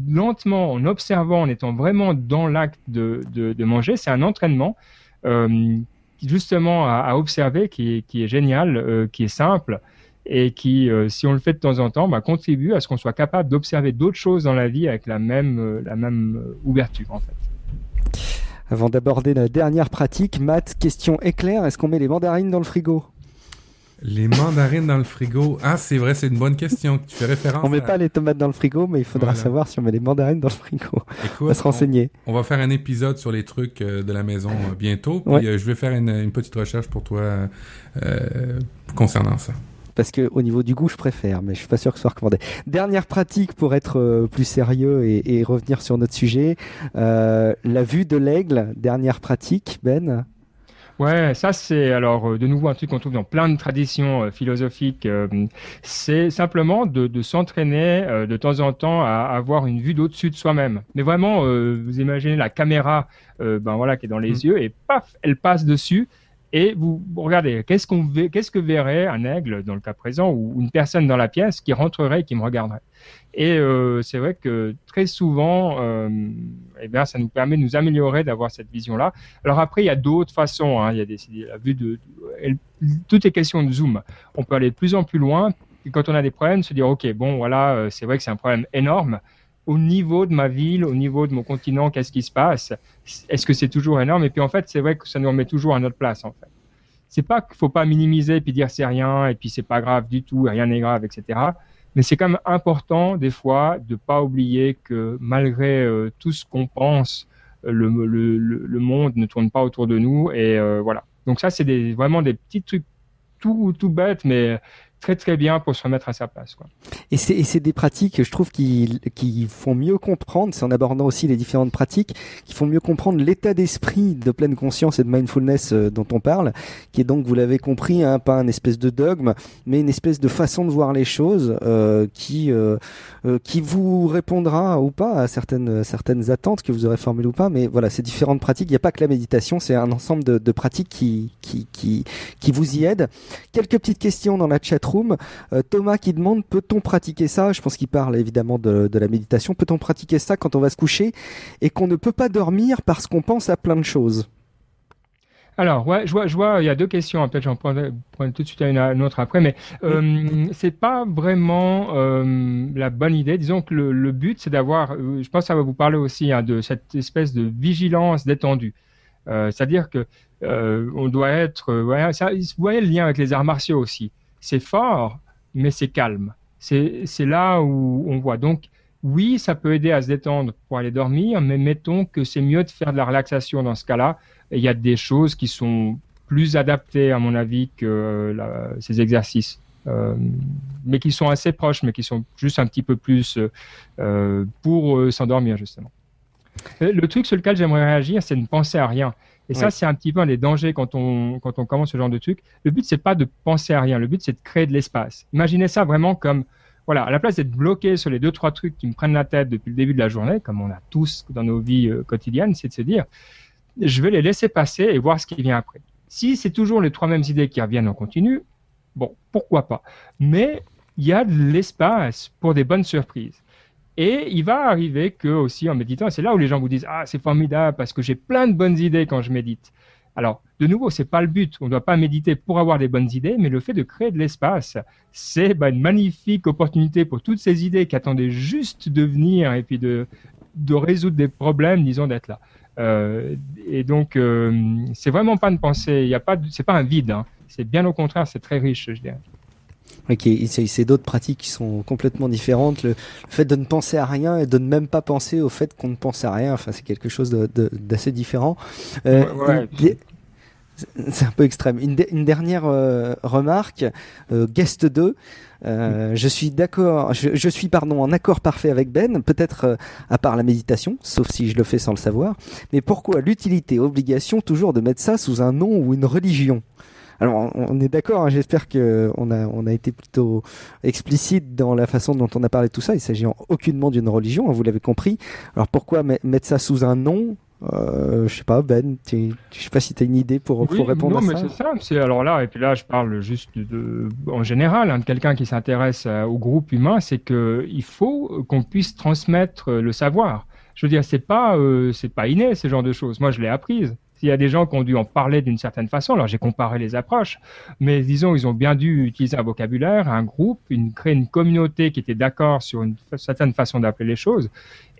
lentement, en observant, en étant vraiment dans l'acte de, de, de manger, c'est un entraînement euh, justement à, observer, qui est, génial, euh, qui est simple et qui, euh, si on le fait de temps en temps, bah, contribue à ce qu'on soit capable d'observer d'autres choses dans la vie avec la même, euh, la même ouverture en fait. Avant d'aborder la dernière pratique, Matt, question éclair, est-ce qu'on met les mandarines dans le frigo? Les mandarines dans le frigo. Ah, c'est vrai, c'est une bonne question. Tu fais référence. On met pas les tomates dans le frigo, mais il faudra savoir si on met les mandarines dans le frigo. Écoute, on va se renseigner. On, va faire un épisode sur les trucs euh, de la maison euh, bientôt. Puis euh, je vais faire une, petite recherche pour toi concernant ça. Parce que au niveau du goût, je préfère, mais je suis pas sûr que ce soit recommandé. Dernière pratique pour être plus sérieux et, et, revenir sur notre sujet, la vue de l'aigle. Dernière pratique, Ben. Ouais, ça c'est alors euh, de nouveau un truc qu'on trouve dans plein de traditions euh, philosophiques. Euh, c'est simplement de, de s'entraîner de temps en temps à avoir une vue d'au-dessus de soi-même. Mais vraiment, vous imaginez la caméra, ben voilà, qui est dans les mmh. yeux et paf, elle passe dessus et vous, regardez, qu'est-ce qu'on qu'est-ce que verrait un aigle dans le cas présent ou une personne dans la pièce qui rentrerait et qui me regarderait? Et euh, c'est vrai que très souvent, euh, eh bien, ça nous permet de nous améliorer, d'avoir cette vision-là. Alors après, il y a d'autres façons. Hein. Il y a la vue de, tout est question de zoom. On peut aller de plus en plus loin. Et quand on a des problèmes, se dire ok, bon, voilà, euh, c'est vrai que c'est un problème énorme au niveau de ma ville, au niveau de mon continent, qu'est-ce qui se passe? Est-ce que c'est toujours énorme? Et puis en fait, c'est vrai que ça nous remet toujours à notre place en fait. C'est pas qu'il faut pas minimiser et puis dire c'est rien et puis c'est pas grave du tout, rien n'est grave, etc. Mais c'est quand même important des fois de pas oublier que malgré euh, tout ce qu'on pense, le, le, le, monde ne tourne pas autour de nous et euh, voilà. Donc ça, c'est des, vraiment des petits trucs tout, tout bêtes, mais très très bien pour se remettre à sa place. Et c'est des pratiques, je trouve, qui, qui font mieux comprendre, c'est en abordant aussi les différentes pratiques, qui font mieux comprendre l'état d'esprit de pleine conscience et de mindfulness euh, dont on parle, qui est donc, vous l'avez compris, hein, pas un espèce de dogme, mais une espèce de façon de voir les choses euh, qui euh, euh, qui vous répondra ou pas à certaines certaines attentes que vous aurez formulées ou pas. Mais voilà, ces différentes pratiques, il n'y a pas que la méditation, c'est un ensemble de, de pratiques qui, qui qui qui vous y aident. Quelques petites questions dans la chat euh, Thomas qui demande peut-on pratiquer ça? Je pense qu'il parle évidemment de, la méditation. Peut-on pratiquer ça quand on va se coucher et qu'on ne peut pas dormir parce qu'on pense à plein de choses? Alors, ouais, je vois, je vois, il y a deux questions. Peut-être j'en prends, tout de suite une, autre après, mais euh, c'est pas vraiment euh, la bonne idée. Disons que le, but, c'est d'avoir, euh, je pense que ça va vous parler aussi hein, de cette espèce de vigilance détendue. C'est-à-dire que on doit être, vous voyez le lien avec les arts martiaux aussi c'est fort, mais c'est calme. C'est là où on voit. Donc, oui, ça peut aider à se détendre pour aller dormir, mais mettons que c'est mieux de faire de la relaxation dans ce cas-là. Il y a des choses qui sont plus adaptées, à mon avis, que ces exercices. Euh, mais qui sont assez proches, mais qui sont juste un petit peu plus euh, pour euh, s'endormir, justement. Le truc sur lequel j'aimerais réagir, c'est ne penser à rien. Et ça, c'est un petit peu un des dangers quand on, quand on commence ce genre de truc. Le but, c'est pas de penser à rien. Le but, c'est de créer de l'espace. Imaginez ça vraiment comme, voilà, à la place d'être bloqué sur les deux, trois trucs qui me prennent la tête depuis le début de la journée, comme on a tous dans nos vies euh, quotidiennes, c'est de se dire, je vais les laisser passer et voir ce qui vient après. Si c'est toujours les trois mêmes idées qui reviennent en continu, bon, pourquoi pas. Mais il y a de l'espace pour des bonnes surprises. Et il va arriver que aussi en méditant, c'est là où les gens vous disent ah c'est formidable parce que j'ai plein de bonnes idées quand je médite. Alors, de nouveau, c'est pas le but. On ne doit pas méditer pour avoir des bonnes idées, mais le fait de créer de l'espace, c'est bah, une magnifique opportunité pour toutes ces idées qui attendaient juste de venir et puis de, de résoudre des problèmes, disons, d'être là. Euh, et donc, euh, c'est vraiment pas une pensée. Il y a pas, c'est pas un vide. Hein. C'est bien au contraire, c'est très riche, je dirais. Ok, c'est d'autres pratiques qui sont complètement différentes. Le, fait de ne penser à rien et de ne même pas penser au fait qu'on ne pense à rien, enfin, c'est quelque chose d'assez différent. Euh, c'est un peu extrême. Une, une dernière euh, remarque, euh, guest 2. Euh, je suis d'accord, je, je, suis pardon en accord parfait avec Ben, peut-être euh, à part la méditation, sauf si je le fais sans le savoir. Mais pourquoi l'utilité, obligation toujours de mettre ça sous un nom ou une religion? Alors, on est d'accord. Hein, j'espère que on a on a été plutôt explicite dans la façon dont on a parlé de tout ça. Il s'agit aucunement d'une religion, hein, vous l'avez compris. Alors pourquoi mettre ça sous un nom? Euh, je sais pas, Ben, je sais pas si tu as une idée pour, pour répondre à ça. Non, mais c'est ça. C'est alors là, et puis là, je parle juste de, en général, hein, de quelqu'un qui s'intéresse euh, au groupe humain, c'est que il faut qu'on puisse transmettre euh, le savoir. Je veux dire, c'est pas, euh, c'est pas inné ce genre de choses. Moi, je l'ai apprise. S'il y a des gens qui ont dû en parler d'une certaine façon, alors j'ai comparé les approches, mais disons, ils ont bien dû utiliser un vocabulaire, un groupe, une, créer une communauté qui était d'accord sur une certaine façon d'appeler les choses.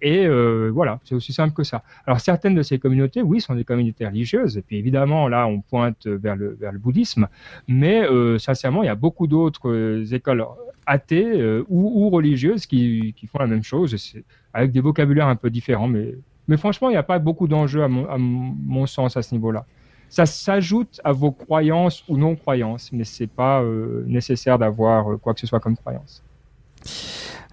Et euh, voilà, c'est aussi simple que ça. Alors certaines de ces communautés, oui, sont des communautés religieuses. Et puis évidemment, là, on pointe vers le, bouddhisme. Mais euh, sincèrement, il y a beaucoup d'autres euh, écoles athées ou, ou, religieuses qui, qui, font la même chose, avec des vocabulaires un peu différents. Mais, mais franchement, il n'y a pas beaucoup d'enjeux à, mon, sens à ce niveau-là. Ça s'ajoute à vos croyances ou non-croyances, mais c'est pas euh, nécessaire d'avoir quoi que ce soit comme croyance.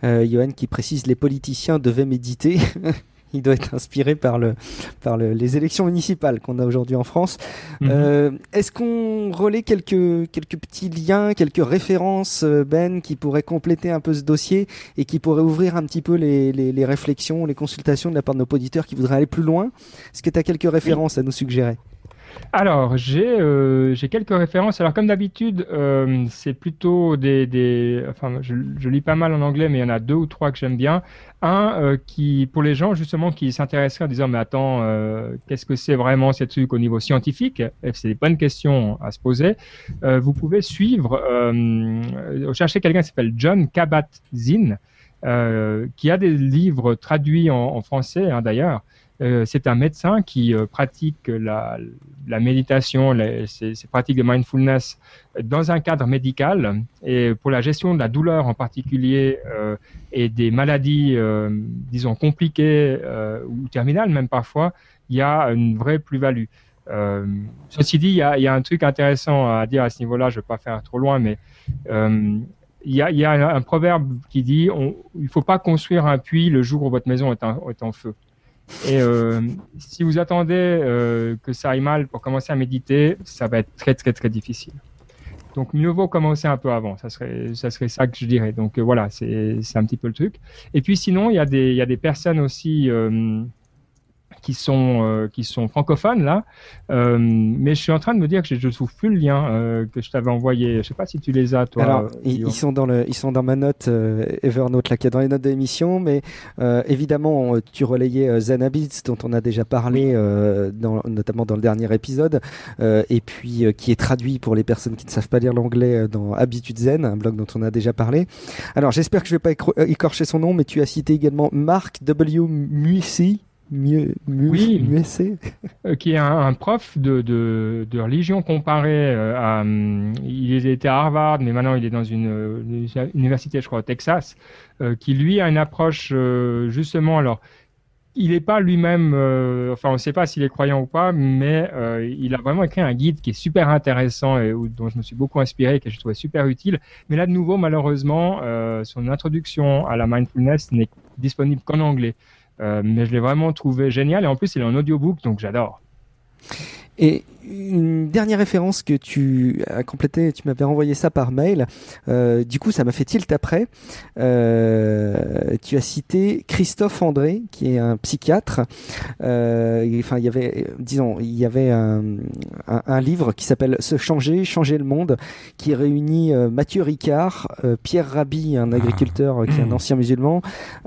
Euh, Johan qui précise les politiciens devaient méditer. il doit être inspiré par le par le, les élections municipales qu'on a aujourd'hui en France. Mhm. euh, Est-ce qu'on relaie quelques quelques petits liens, quelques références, euh, Ben, qui pourraient compléter un peu ce dossier et qui pourraient ouvrir un petit peu les, les, les réflexions, les consultations de la part de nos auditeurs qui voudraient aller plus loin? Est-ce que tu as quelques références à nous suggérer? Alors, j'ai euh, quelques références. Alors, comme d'habitude, euh, c'est plutôt des... enfin, je, lis pas mal en anglais, mais il y en a deux ou trois que j'aime bien. Un euh, qui, pour les gens justement qui s'intéresseraient en disant, mais attends, qu'est-ce que c'est vraiment ces trucs au niveau scientifique? C'est des bonnes questions à se poser. Vous pouvez suivre, chercher quelqu'un qui s'appelle John Kabat-Zinn, qui a des livres traduits en, en français hein, d'ailleurs. Euh, c'est un médecin qui euh, pratique la, méditation, ces, pratiques de mindfulness dans un cadre médical et pour la gestion de la douleur en particulier euh, et des maladies, disons, compliquées ou terminales même parfois, il y a une vraie plus-value. ceci dit, il y, a, un truc intéressant à dire à ce niveau-là, je ne vais pas faire trop loin, mais il y, a, un, proverbe qui dit il ne faut pas construire un puits le jour où votre maison est en feu. Et euh, si vous attendez euh, que ça aille mal pour commencer à méditer, ça va être très très très difficile. Donc mieux vaut commencer un peu avant, ça serait ça que je dirais. Donc euh, voilà, c'est un petit peu le truc. Et puis sinon, il y a des personnes aussi qui sont euh, qui sont francophones là, euh, mais je suis en train de me dire que je ne trouve plus le lien euh, que je t'avais envoyé. Je sais pas si tu les as toi. Alors ils, sont dans le ils sont dans ma note Evernote là qui est dans les notes de l'émission, mais évidemment tu relayais Zen Habits dont on a déjà parlé dans, notamment dans le dernier épisode et puis qui est traduit pour les personnes qui ne savent pas lire l'anglais dans Habitude Zen, un blog dont on a déjà parlé. Alors j'espère que je vais pas écorcher son nom, mais tu as cité également Mark W. Musi mieux, mieux, oui, euh, qui est un, un prof de, de, de, religion comparée. Euh, à, il était à Harvard, mais maintenant il est dans une, une université, je crois, au Texas, euh, qui lui a une approche euh, justement. Alors, il n'est pas lui-même, euh, enfin, on ne sait pas s'il est croyant ou pas, mais il a vraiment écrit un guide qui est super intéressant et dont je me suis beaucoup inspiré, et que je trouvais super utile. Mais là, de nouveau, malheureusement, son introduction à la mindfulness n'est disponible qu'en anglais. Euh, mais je l'ai vraiment trouvé génial et en plus il est en audiobook donc j'adore. Et une dernière référence que tu as complété, tu m'avais envoyé ça par mail. Euh, du coup, ça m'a fait tilt après. Euh, tu as cité Christophe André, qui est un psychiatre. Euh, enfin, il y avait, disons, il y avait un, un, un livre qui s'appelle Se changer, changer le monde, qui réunit Mathieu Ricard, Pierre Rabhi, un agriculteur qui est un ancien musulman,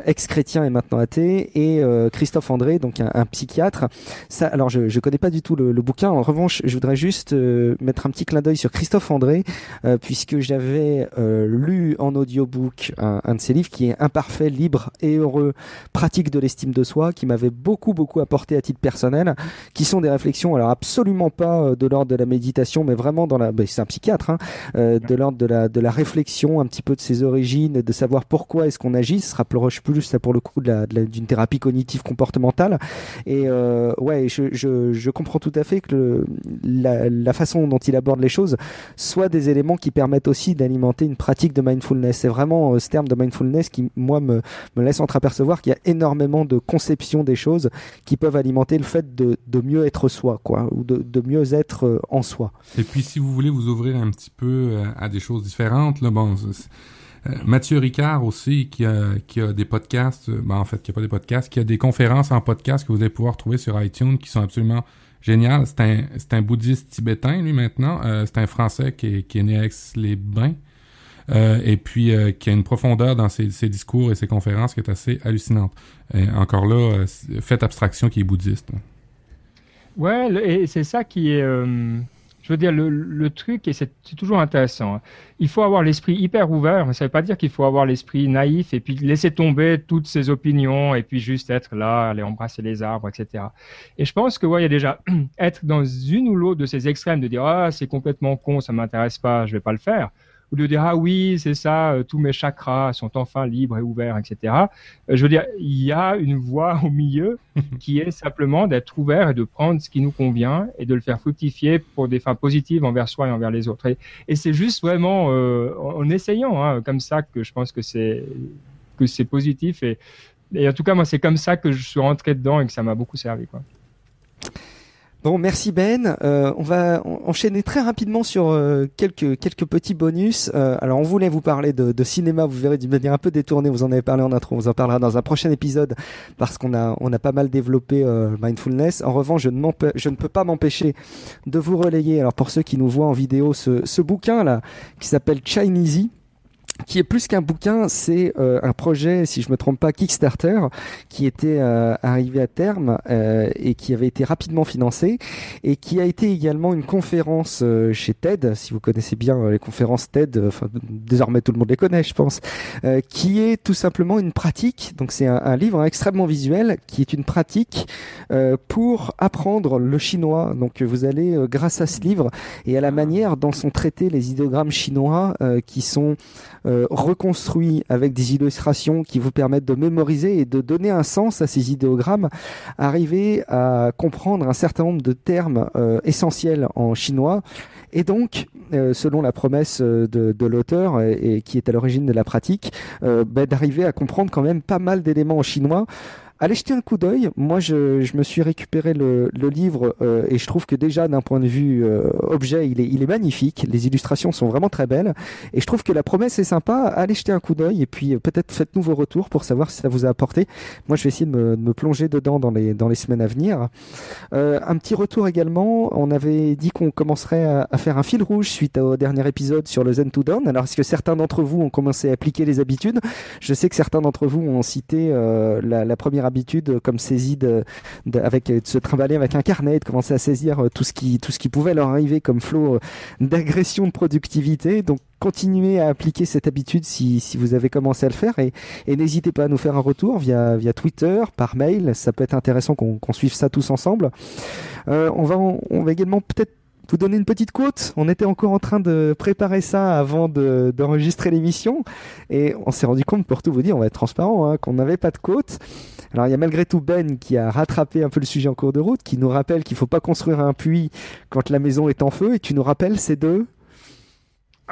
ex-chrétien et maintenant athée, et Christophe André, donc un, un, psychiatre. Ça, alors, je, je connais pas du tout le, le bouquin. En revanche je voudrais juste euh, mettre un petit clin d'œil sur Christophe André, euh, puisque j'avais euh, lu en audiobook un, un de ses livres qui est Imparfait, libre et heureux, pratique de l'estime de soi, qui m'avait beaucoup beaucoup apporté à titre personnel, qui sont des réflexions, alors absolument pas euh, de l'ordre de la méditation, mais vraiment dans la, ben, c'est un psychiatre, hein, euh, de l'ordre de la de la réflexion, un petit peu de ses origines, de savoir pourquoi est-ce qu'on agit. Ce sera plus plus ça pour le coup de la- de la- d'une thérapie cognitive comportementale. Et euh, ouais, je, je, je comprends tout à fait que la, façon dont il aborde les choses soit des éléments qui permettent aussi d'alimenter une pratique de mindfulness. C'est vraiment euh, ce terme de mindfulness qui, moi, me, laisse entreapercevoir qu'il y a énormément de conceptions des choses qui peuvent alimenter le fait de, mieux être soi, quoi, ou de, mieux être euh, en soi. Et puis, si vous voulez vous ouvrir un petit peu euh, à des choses différentes, bon, Mathieu Ricard aussi, qui a, des podcasts, ben, en fait, qui a pas des podcasts, qui a des conférences en podcast que vous allez pouvoir trouver sur iTunes qui sont absolument géniales. C'est un, un bouddhiste tibétain, lui, maintenant. Euh, c'est un Français qui est, qui est né à Aix-les-Bains. Euh, et puis euh, qui a une profondeur dans ses, ses discours et ses conférences qui est assez hallucinante. Et encore là, euh, faites abstraction qui est bouddhiste. Ouais, et c'est ça qui est, euh, je veux dire, le, truc, et c'est toujours intéressant. hein. Il faut avoir l'esprit hyper ouvert, mais ça veut pas dire qu'il faut avoir l'esprit naïf et puis laisser tomber toutes ses opinions et puis juste être là, aller embrasser les arbres, etc. Et je pense que, y a déjà être dans une ou l'autre de ces extrêmes, de dire, ah, c'est complètement con, ça m'intéresse pas, je vais pas le faire. Ou de dire, ah oui, c'est ça, euh, tous mes chakras sont enfin libres et ouverts, etc. Euh, Je veux dire, il y a une voie au milieu qui est simplement d'être ouvert et de prendre ce qui nous convient et de le faire fructifier pour des fins positives envers soi et envers les autres. Et, et c'est juste vraiment euh, en en essayant hein, comme ça que je pense que c'est que c'est positif et, et en tout cas moi c'est comme ça que je suis rentré dedans et que ça m'a beaucoup servi quoi. Bon, merci Ben. Euh, on va en- enchaîner très rapidement sur euh, quelques quelques petits bonus. Euh, alors, on voulait vous parler de, cinéma. Vous verrez d'une manière un peu détournée. Vous en avez parlé en intro. On vous en parlera dans un prochain épisode parce qu'on a on a pas mal développé mindfulness. En revanche, je ne je ne peux pas m'empêcher de vous relayer. Alors, pour ceux qui nous voient en vidéo, ce ce bouquin là qui s'appelle Chineasy qui est plus qu'un bouquin, c'est euh, un projet, si je me trompe pas, Kickstarter, qui était euh, arrivé à terme euh, et qui avait été rapidement financé et qui a été également une conférence euh, chez TED, si vous connaissez bien euh, les conférences TED, euh, enfin désormais tout le monde les connaît, je pense, euh, qui est tout simplement une pratique. Donc c'est un, un livre extrêmement visuel qui est une pratique euh, pour apprendre le chinois. Donc vous allez, euh, grâce à ce livre et à la manière dont sont traités les idéogrammes chinois, euh, qui sont euh, reconstruits avec des illustrations qui vous permettent de mémoriser et de donner un sens à ces idéogrammes, arriver à comprendre un certain nombre de termes euh, essentiels en chinois. Et donc, euh, selon la promesse de, l'auteur et, qui est à l'origine de la pratique, bah, d'arriver à comprendre quand même pas mal d'éléments en chinois. Allez jeter un coup d'œil. Moi, je, je me suis récupéré le, le livre euh, et je trouve que déjà d'un point de vue euh, objet, il est, il est magnifique. Les illustrations sont vraiment très belles et je trouve que la promesse est sympa. Allez jeter un coup d'œil et puis euh, peut-être faites-nous vos retours pour savoir si ça vous a apporté. Moi, je vais essayer de me, de me plonger dedans dans les, dans les semaines à venir. Euh, un petit retour également. On avait dit qu'on commencerait à, à faire un fil rouge suite au dernier épisode sur le Zen to Down. Alors, est-ce que certains d'entre vous ont commencé à appliquer les habitudes? Je sais que certains d'entre vous ont cité euh, la, la première habitude euh, comme saisie de, avec de se trimballer avec un carnet, de commencer à saisir euh, tout ce qui tout ce qui pouvait leur arriver comme flot euh, d'agression de productivité. Donc continuez à appliquer cette habitude si, si vous avez commencé à le faire et, et n'hésitez pas à nous faire un retour via via Twitter, par mail. Ça peut être intéressant qu'on qu'on suive ça tous ensemble. Euh, on va on va également peut-être vous donner une petite quote. On était encore en train de préparer ça avant de- d'enregistrer l'émission et on s'est rendu compte, pour tout vous dire, on va être transparent, hein, qu'on n'avait pas de quote. Alors il y a malgré tout Ben qui a rattrapé un peu le sujet en cours de route, qui nous rappelle qu'il faut pas construire un puits quand la maison est en feu, et tu nous rappelles ces deux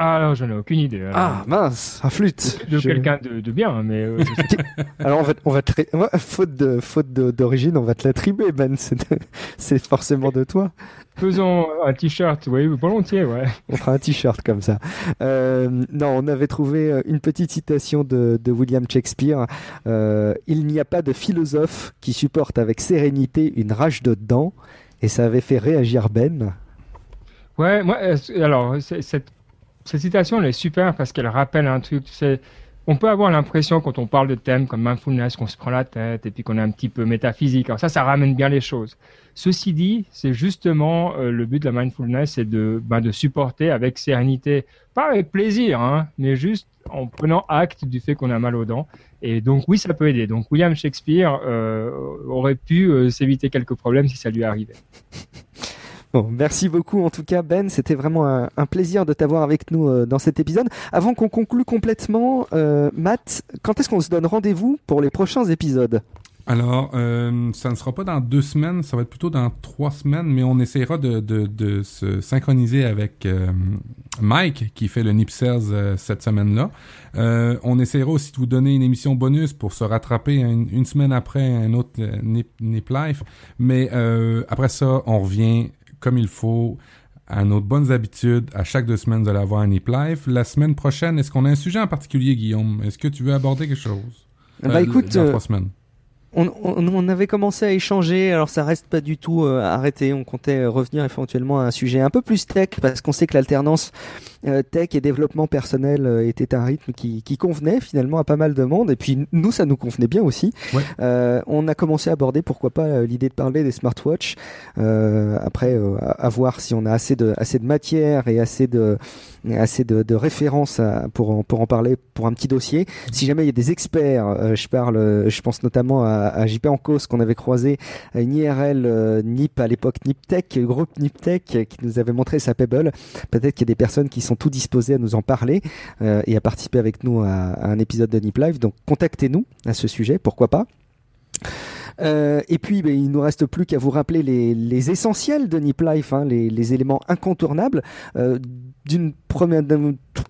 Ah alors j'en ai aucune idée. alors. Ah mince, à flûte. de Je- quelqu'un de, de bien mais euh. Alors on va, on va te... ouais, faute de faute d'origine, on va te l'attribuer Ben. C'est forcément de toi. faisons un t-shirt oui volontiers ouais. On fera un t-shirt comme ça. Euh, non, on avait trouvé euh, une petite citation de, de William Shakespeare. Euh, Il n'y a pas de philosophe qui supporte avec sérénité une rage de dents. Et ça avait fait réagir Ben. Ouais, moi, alors, cette, cette citation, elle est super parce qu'elle rappelle un truc, on peut avoir l'impression quand on parle de thèmes comme mindfulness qu'on se prend la tête et puis qu'on est un petit peu métaphysique. Alors ça, ça ramène bien les choses. Ceci dit, c'est justement euh, le but de la mindfulness, c'est de, ben, de supporter avec sérénité, pas avec plaisir, hein, mais juste en prenant acte du fait qu'on a mal aux dents. Et donc oui, ça peut aider. Donc William Shakespeare euh, aurait pu euh, s'éviter quelques problèmes si ça lui arrivait. Bon, merci beaucoup en tout cas Ben, c'était vraiment un, plaisir de t'avoir avec nous euh, dans cet épisode. Avant qu'on conclue complètement, euh, Matt, quand est-ce qu'on se donne rendez-vous pour les prochains épisodes? Alors, euh, ça ne sera pas dans deux semaines, ça va être plutôt dans trois semaines, mais on essaiera de, se synchroniser avec Mike, qui fait le Nip euh, cette semaine-là. On essaiera aussi de vous donner une émission bonus pour se rattraper une, semaine après un autre Nip, Nip Life. Mais après ça, on revient comme il faut à nos bonnes habitudes. À chaque deux semaines, vous allez avoir un Nip Life. La semaine prochaine, est-ce qu'on a un sujet en particulier, Guillaume? Est-ce que tu veux aborder quelque chose? Bah écoute, dans trois semaines on, avait commencé à échanger, alors ça reste pas du tout euh, arrêté. On comptait revenir éventuellement à un sujet un peu plus tech parce qu'on sait que l'alternance euh, tech et développement personnel euh, était un rythme qui, convenait finalement à pas mal de monde. Et puis nous, ça nous convenait bien aussi. on a commencé à aborder, pourquoi pas, l'idée de parler des smartwatches. après, à, voir si on a assez de assez de matière et assez de assez de, références pour en, pour en parler pour un petit dossier. Si jamais il y a des experts, je parle, je pense notamment à à, JP en cause qu'on avait croisé à une IRL euh, NIP à l'époque NipTech, groupe NipTech qui nous avait montré sa Pebble. Peut-être qu'il y a des personnes qui sont tout disposées à nous en parler euh, et à participer avec nous à, un épisode de Nip Live. Donc contactez-nous à ce sujet, pourquoi pas. Euh, et puis, ben, il nous reste plus qu'à vous rappeler les, essentiels de Nip Life, hein, les, éléments incontournables. d'une première,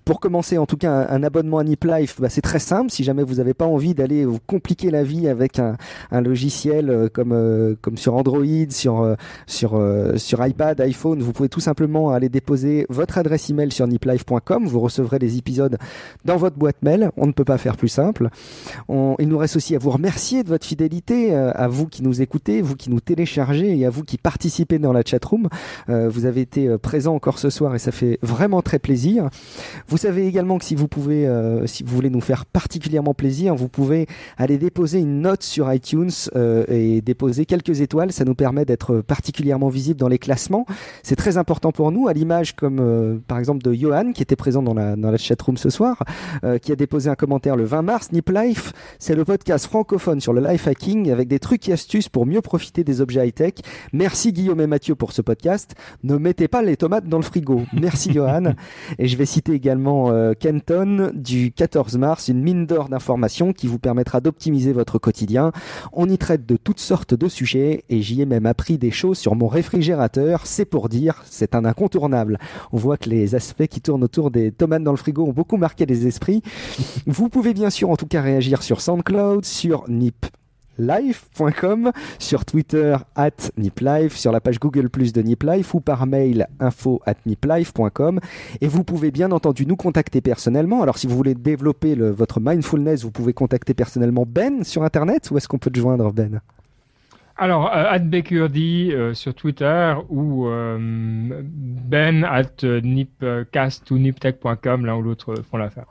pour commencer, en tout cas, un, abonnement à Nip Life, bah, c'est très simple. Si jamais vous n'avez pas envie d'aller vous compliquer la vie avec un, logiciel euh, comme euh, comme sur Android, sur euh, sur sur iPad, iPhone, vous pouvez tout simplement aller déposer votre adresse email sur niplife.com. Vous recevrez les épisodes dans votre boîte mail. On ne peut pas faire plus simple. il nous reste aussi à vous remercier de votre fidélité, à vous qui nous écoutez, vous qui nous téléchargez et à vous qui participez dans la chatroom. vous avez été présent encore ce soir et ça fait vraiment très plaisir. Vous savez également que si vous pouvez, euh, si vous voulez nous faire particulièrement plaisir, vous pouvez aller déposer une note sur iTunes euh, et déposer quelques étoiles. Ça nous permet d'être particulièrement visible dans les classements. C'est très important pour nous, à l'image comme euh, par exemple de Johan qui était présent dans la dans la chatroom ce soir, qui a déposé un commentaire le 20 mars. Nip Life, c'est le podcast francophone sur le life hacking avec des trucs et astuces pour mieux profiter des objets high tech. Merci Guillaume et Mathieu pour ce podcast. Ne mettez pas les tomates dans le frigo. Merci Johan. Et je vais citer également euh, Kenton du 14 mars, une mine d'or d'informations qui vous permettra d'optimiser votre quotidien. On y traite de toutes sortes de sujets et j'y ai même appris des choses sur mon réfrigérateur. C'est pour dire, c'est un incontournable. On voit que les aspects qui tournent autour des tomates dans le frigo ont beaucoup marqué les esprits. Vous pouvez bien sûr en tout cas réagir sur SoundCloud, sur Nip niplife.com, sur Twitter at niplife, sur la page Google Plus de niplife ou par mail info at niplife.com. Et vous pouvez bien entendu nous contacter personnellement. Alors si vous voulez développer votre mindfulness, vous pouvez contacter personnellement Ben sur Internet. Où est-ce qu'on peut te joindre Ben? Alors, euh, at euh, sur Twitter ou euh, ben at nipcast ou niptech.com, l'un ou l'autre font l'affaire.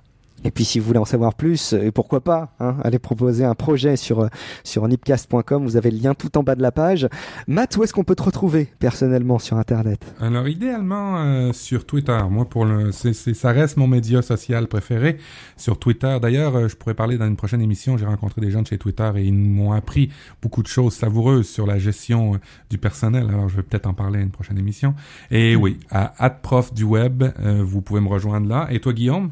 Et puis si vous voulez en savoir plus, et pourquoi pas, hein, allez proposer un projet sur euh, sur nipcast.com, vous avez le lien tout en bas de la page. Matt, où est-ce qu'on peut te retrouver personnellement sur Internet? Alors idéalement euh, sur Twitter. Moi, pour le, c'est, ça reste mon média social préféré sur Twitter. D'ailleurs, euh, je pourrais parler dans une prochaine émission. J'ai rencontré des gens de chez Twitter et ils m'ont appris beaucoup de choses savoureuses sur la gestion du personnel. Alors je vais peut-être en parler à une prochaine émission. Et hmm. oui, à prof du web, vous pouvez me rejoindre là. Et toi, Guillaume?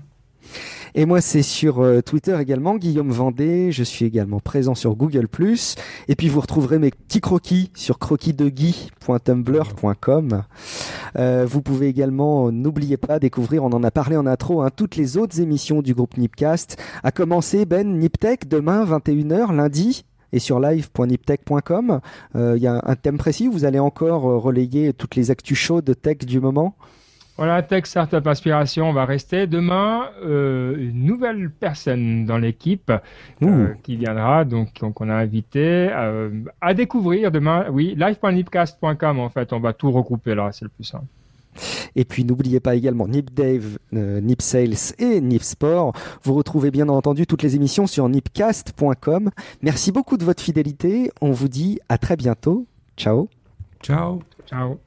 Et moi, c'est sur euh, Twitter également, Guillaume Vendée. Je suis également présent sur Google+. Et puis, vous retrouverez mes petits croquis sur croquisdegui.tumblr.com. Euh, vous pouvez également, n'oubliez pas, découvrir, on en a parlé en intro, hein, toutes les autres émissions du groupe Nipcast. À commencer, Ben, Niptech, demain, 21h, lundi et sur live.niptech.com. Euh, il y a un thème précis, vous allez encore relayer toutes les actus chaudes de tech du moment? Voilà, Tech Startup Inspiration, on va rester. Demain, euh, une nouvelle personne dans l'équipe euh, qui viendra, donc qu'on a invité euh, à découvrir demain. Oui, live.nipcast.com en fait, on va tout regrouper là, c'est le plus simple. Et puis n'oubliez pas également Nip Dave, euh, Nip Sales et Nip Sport. Vous retrouvez bien entendu toutes les émissions sur nipcast.com. Merci beaucoup de votre fidélité. On vous dit à très bientôt. Ciao. Ciao. Ciao.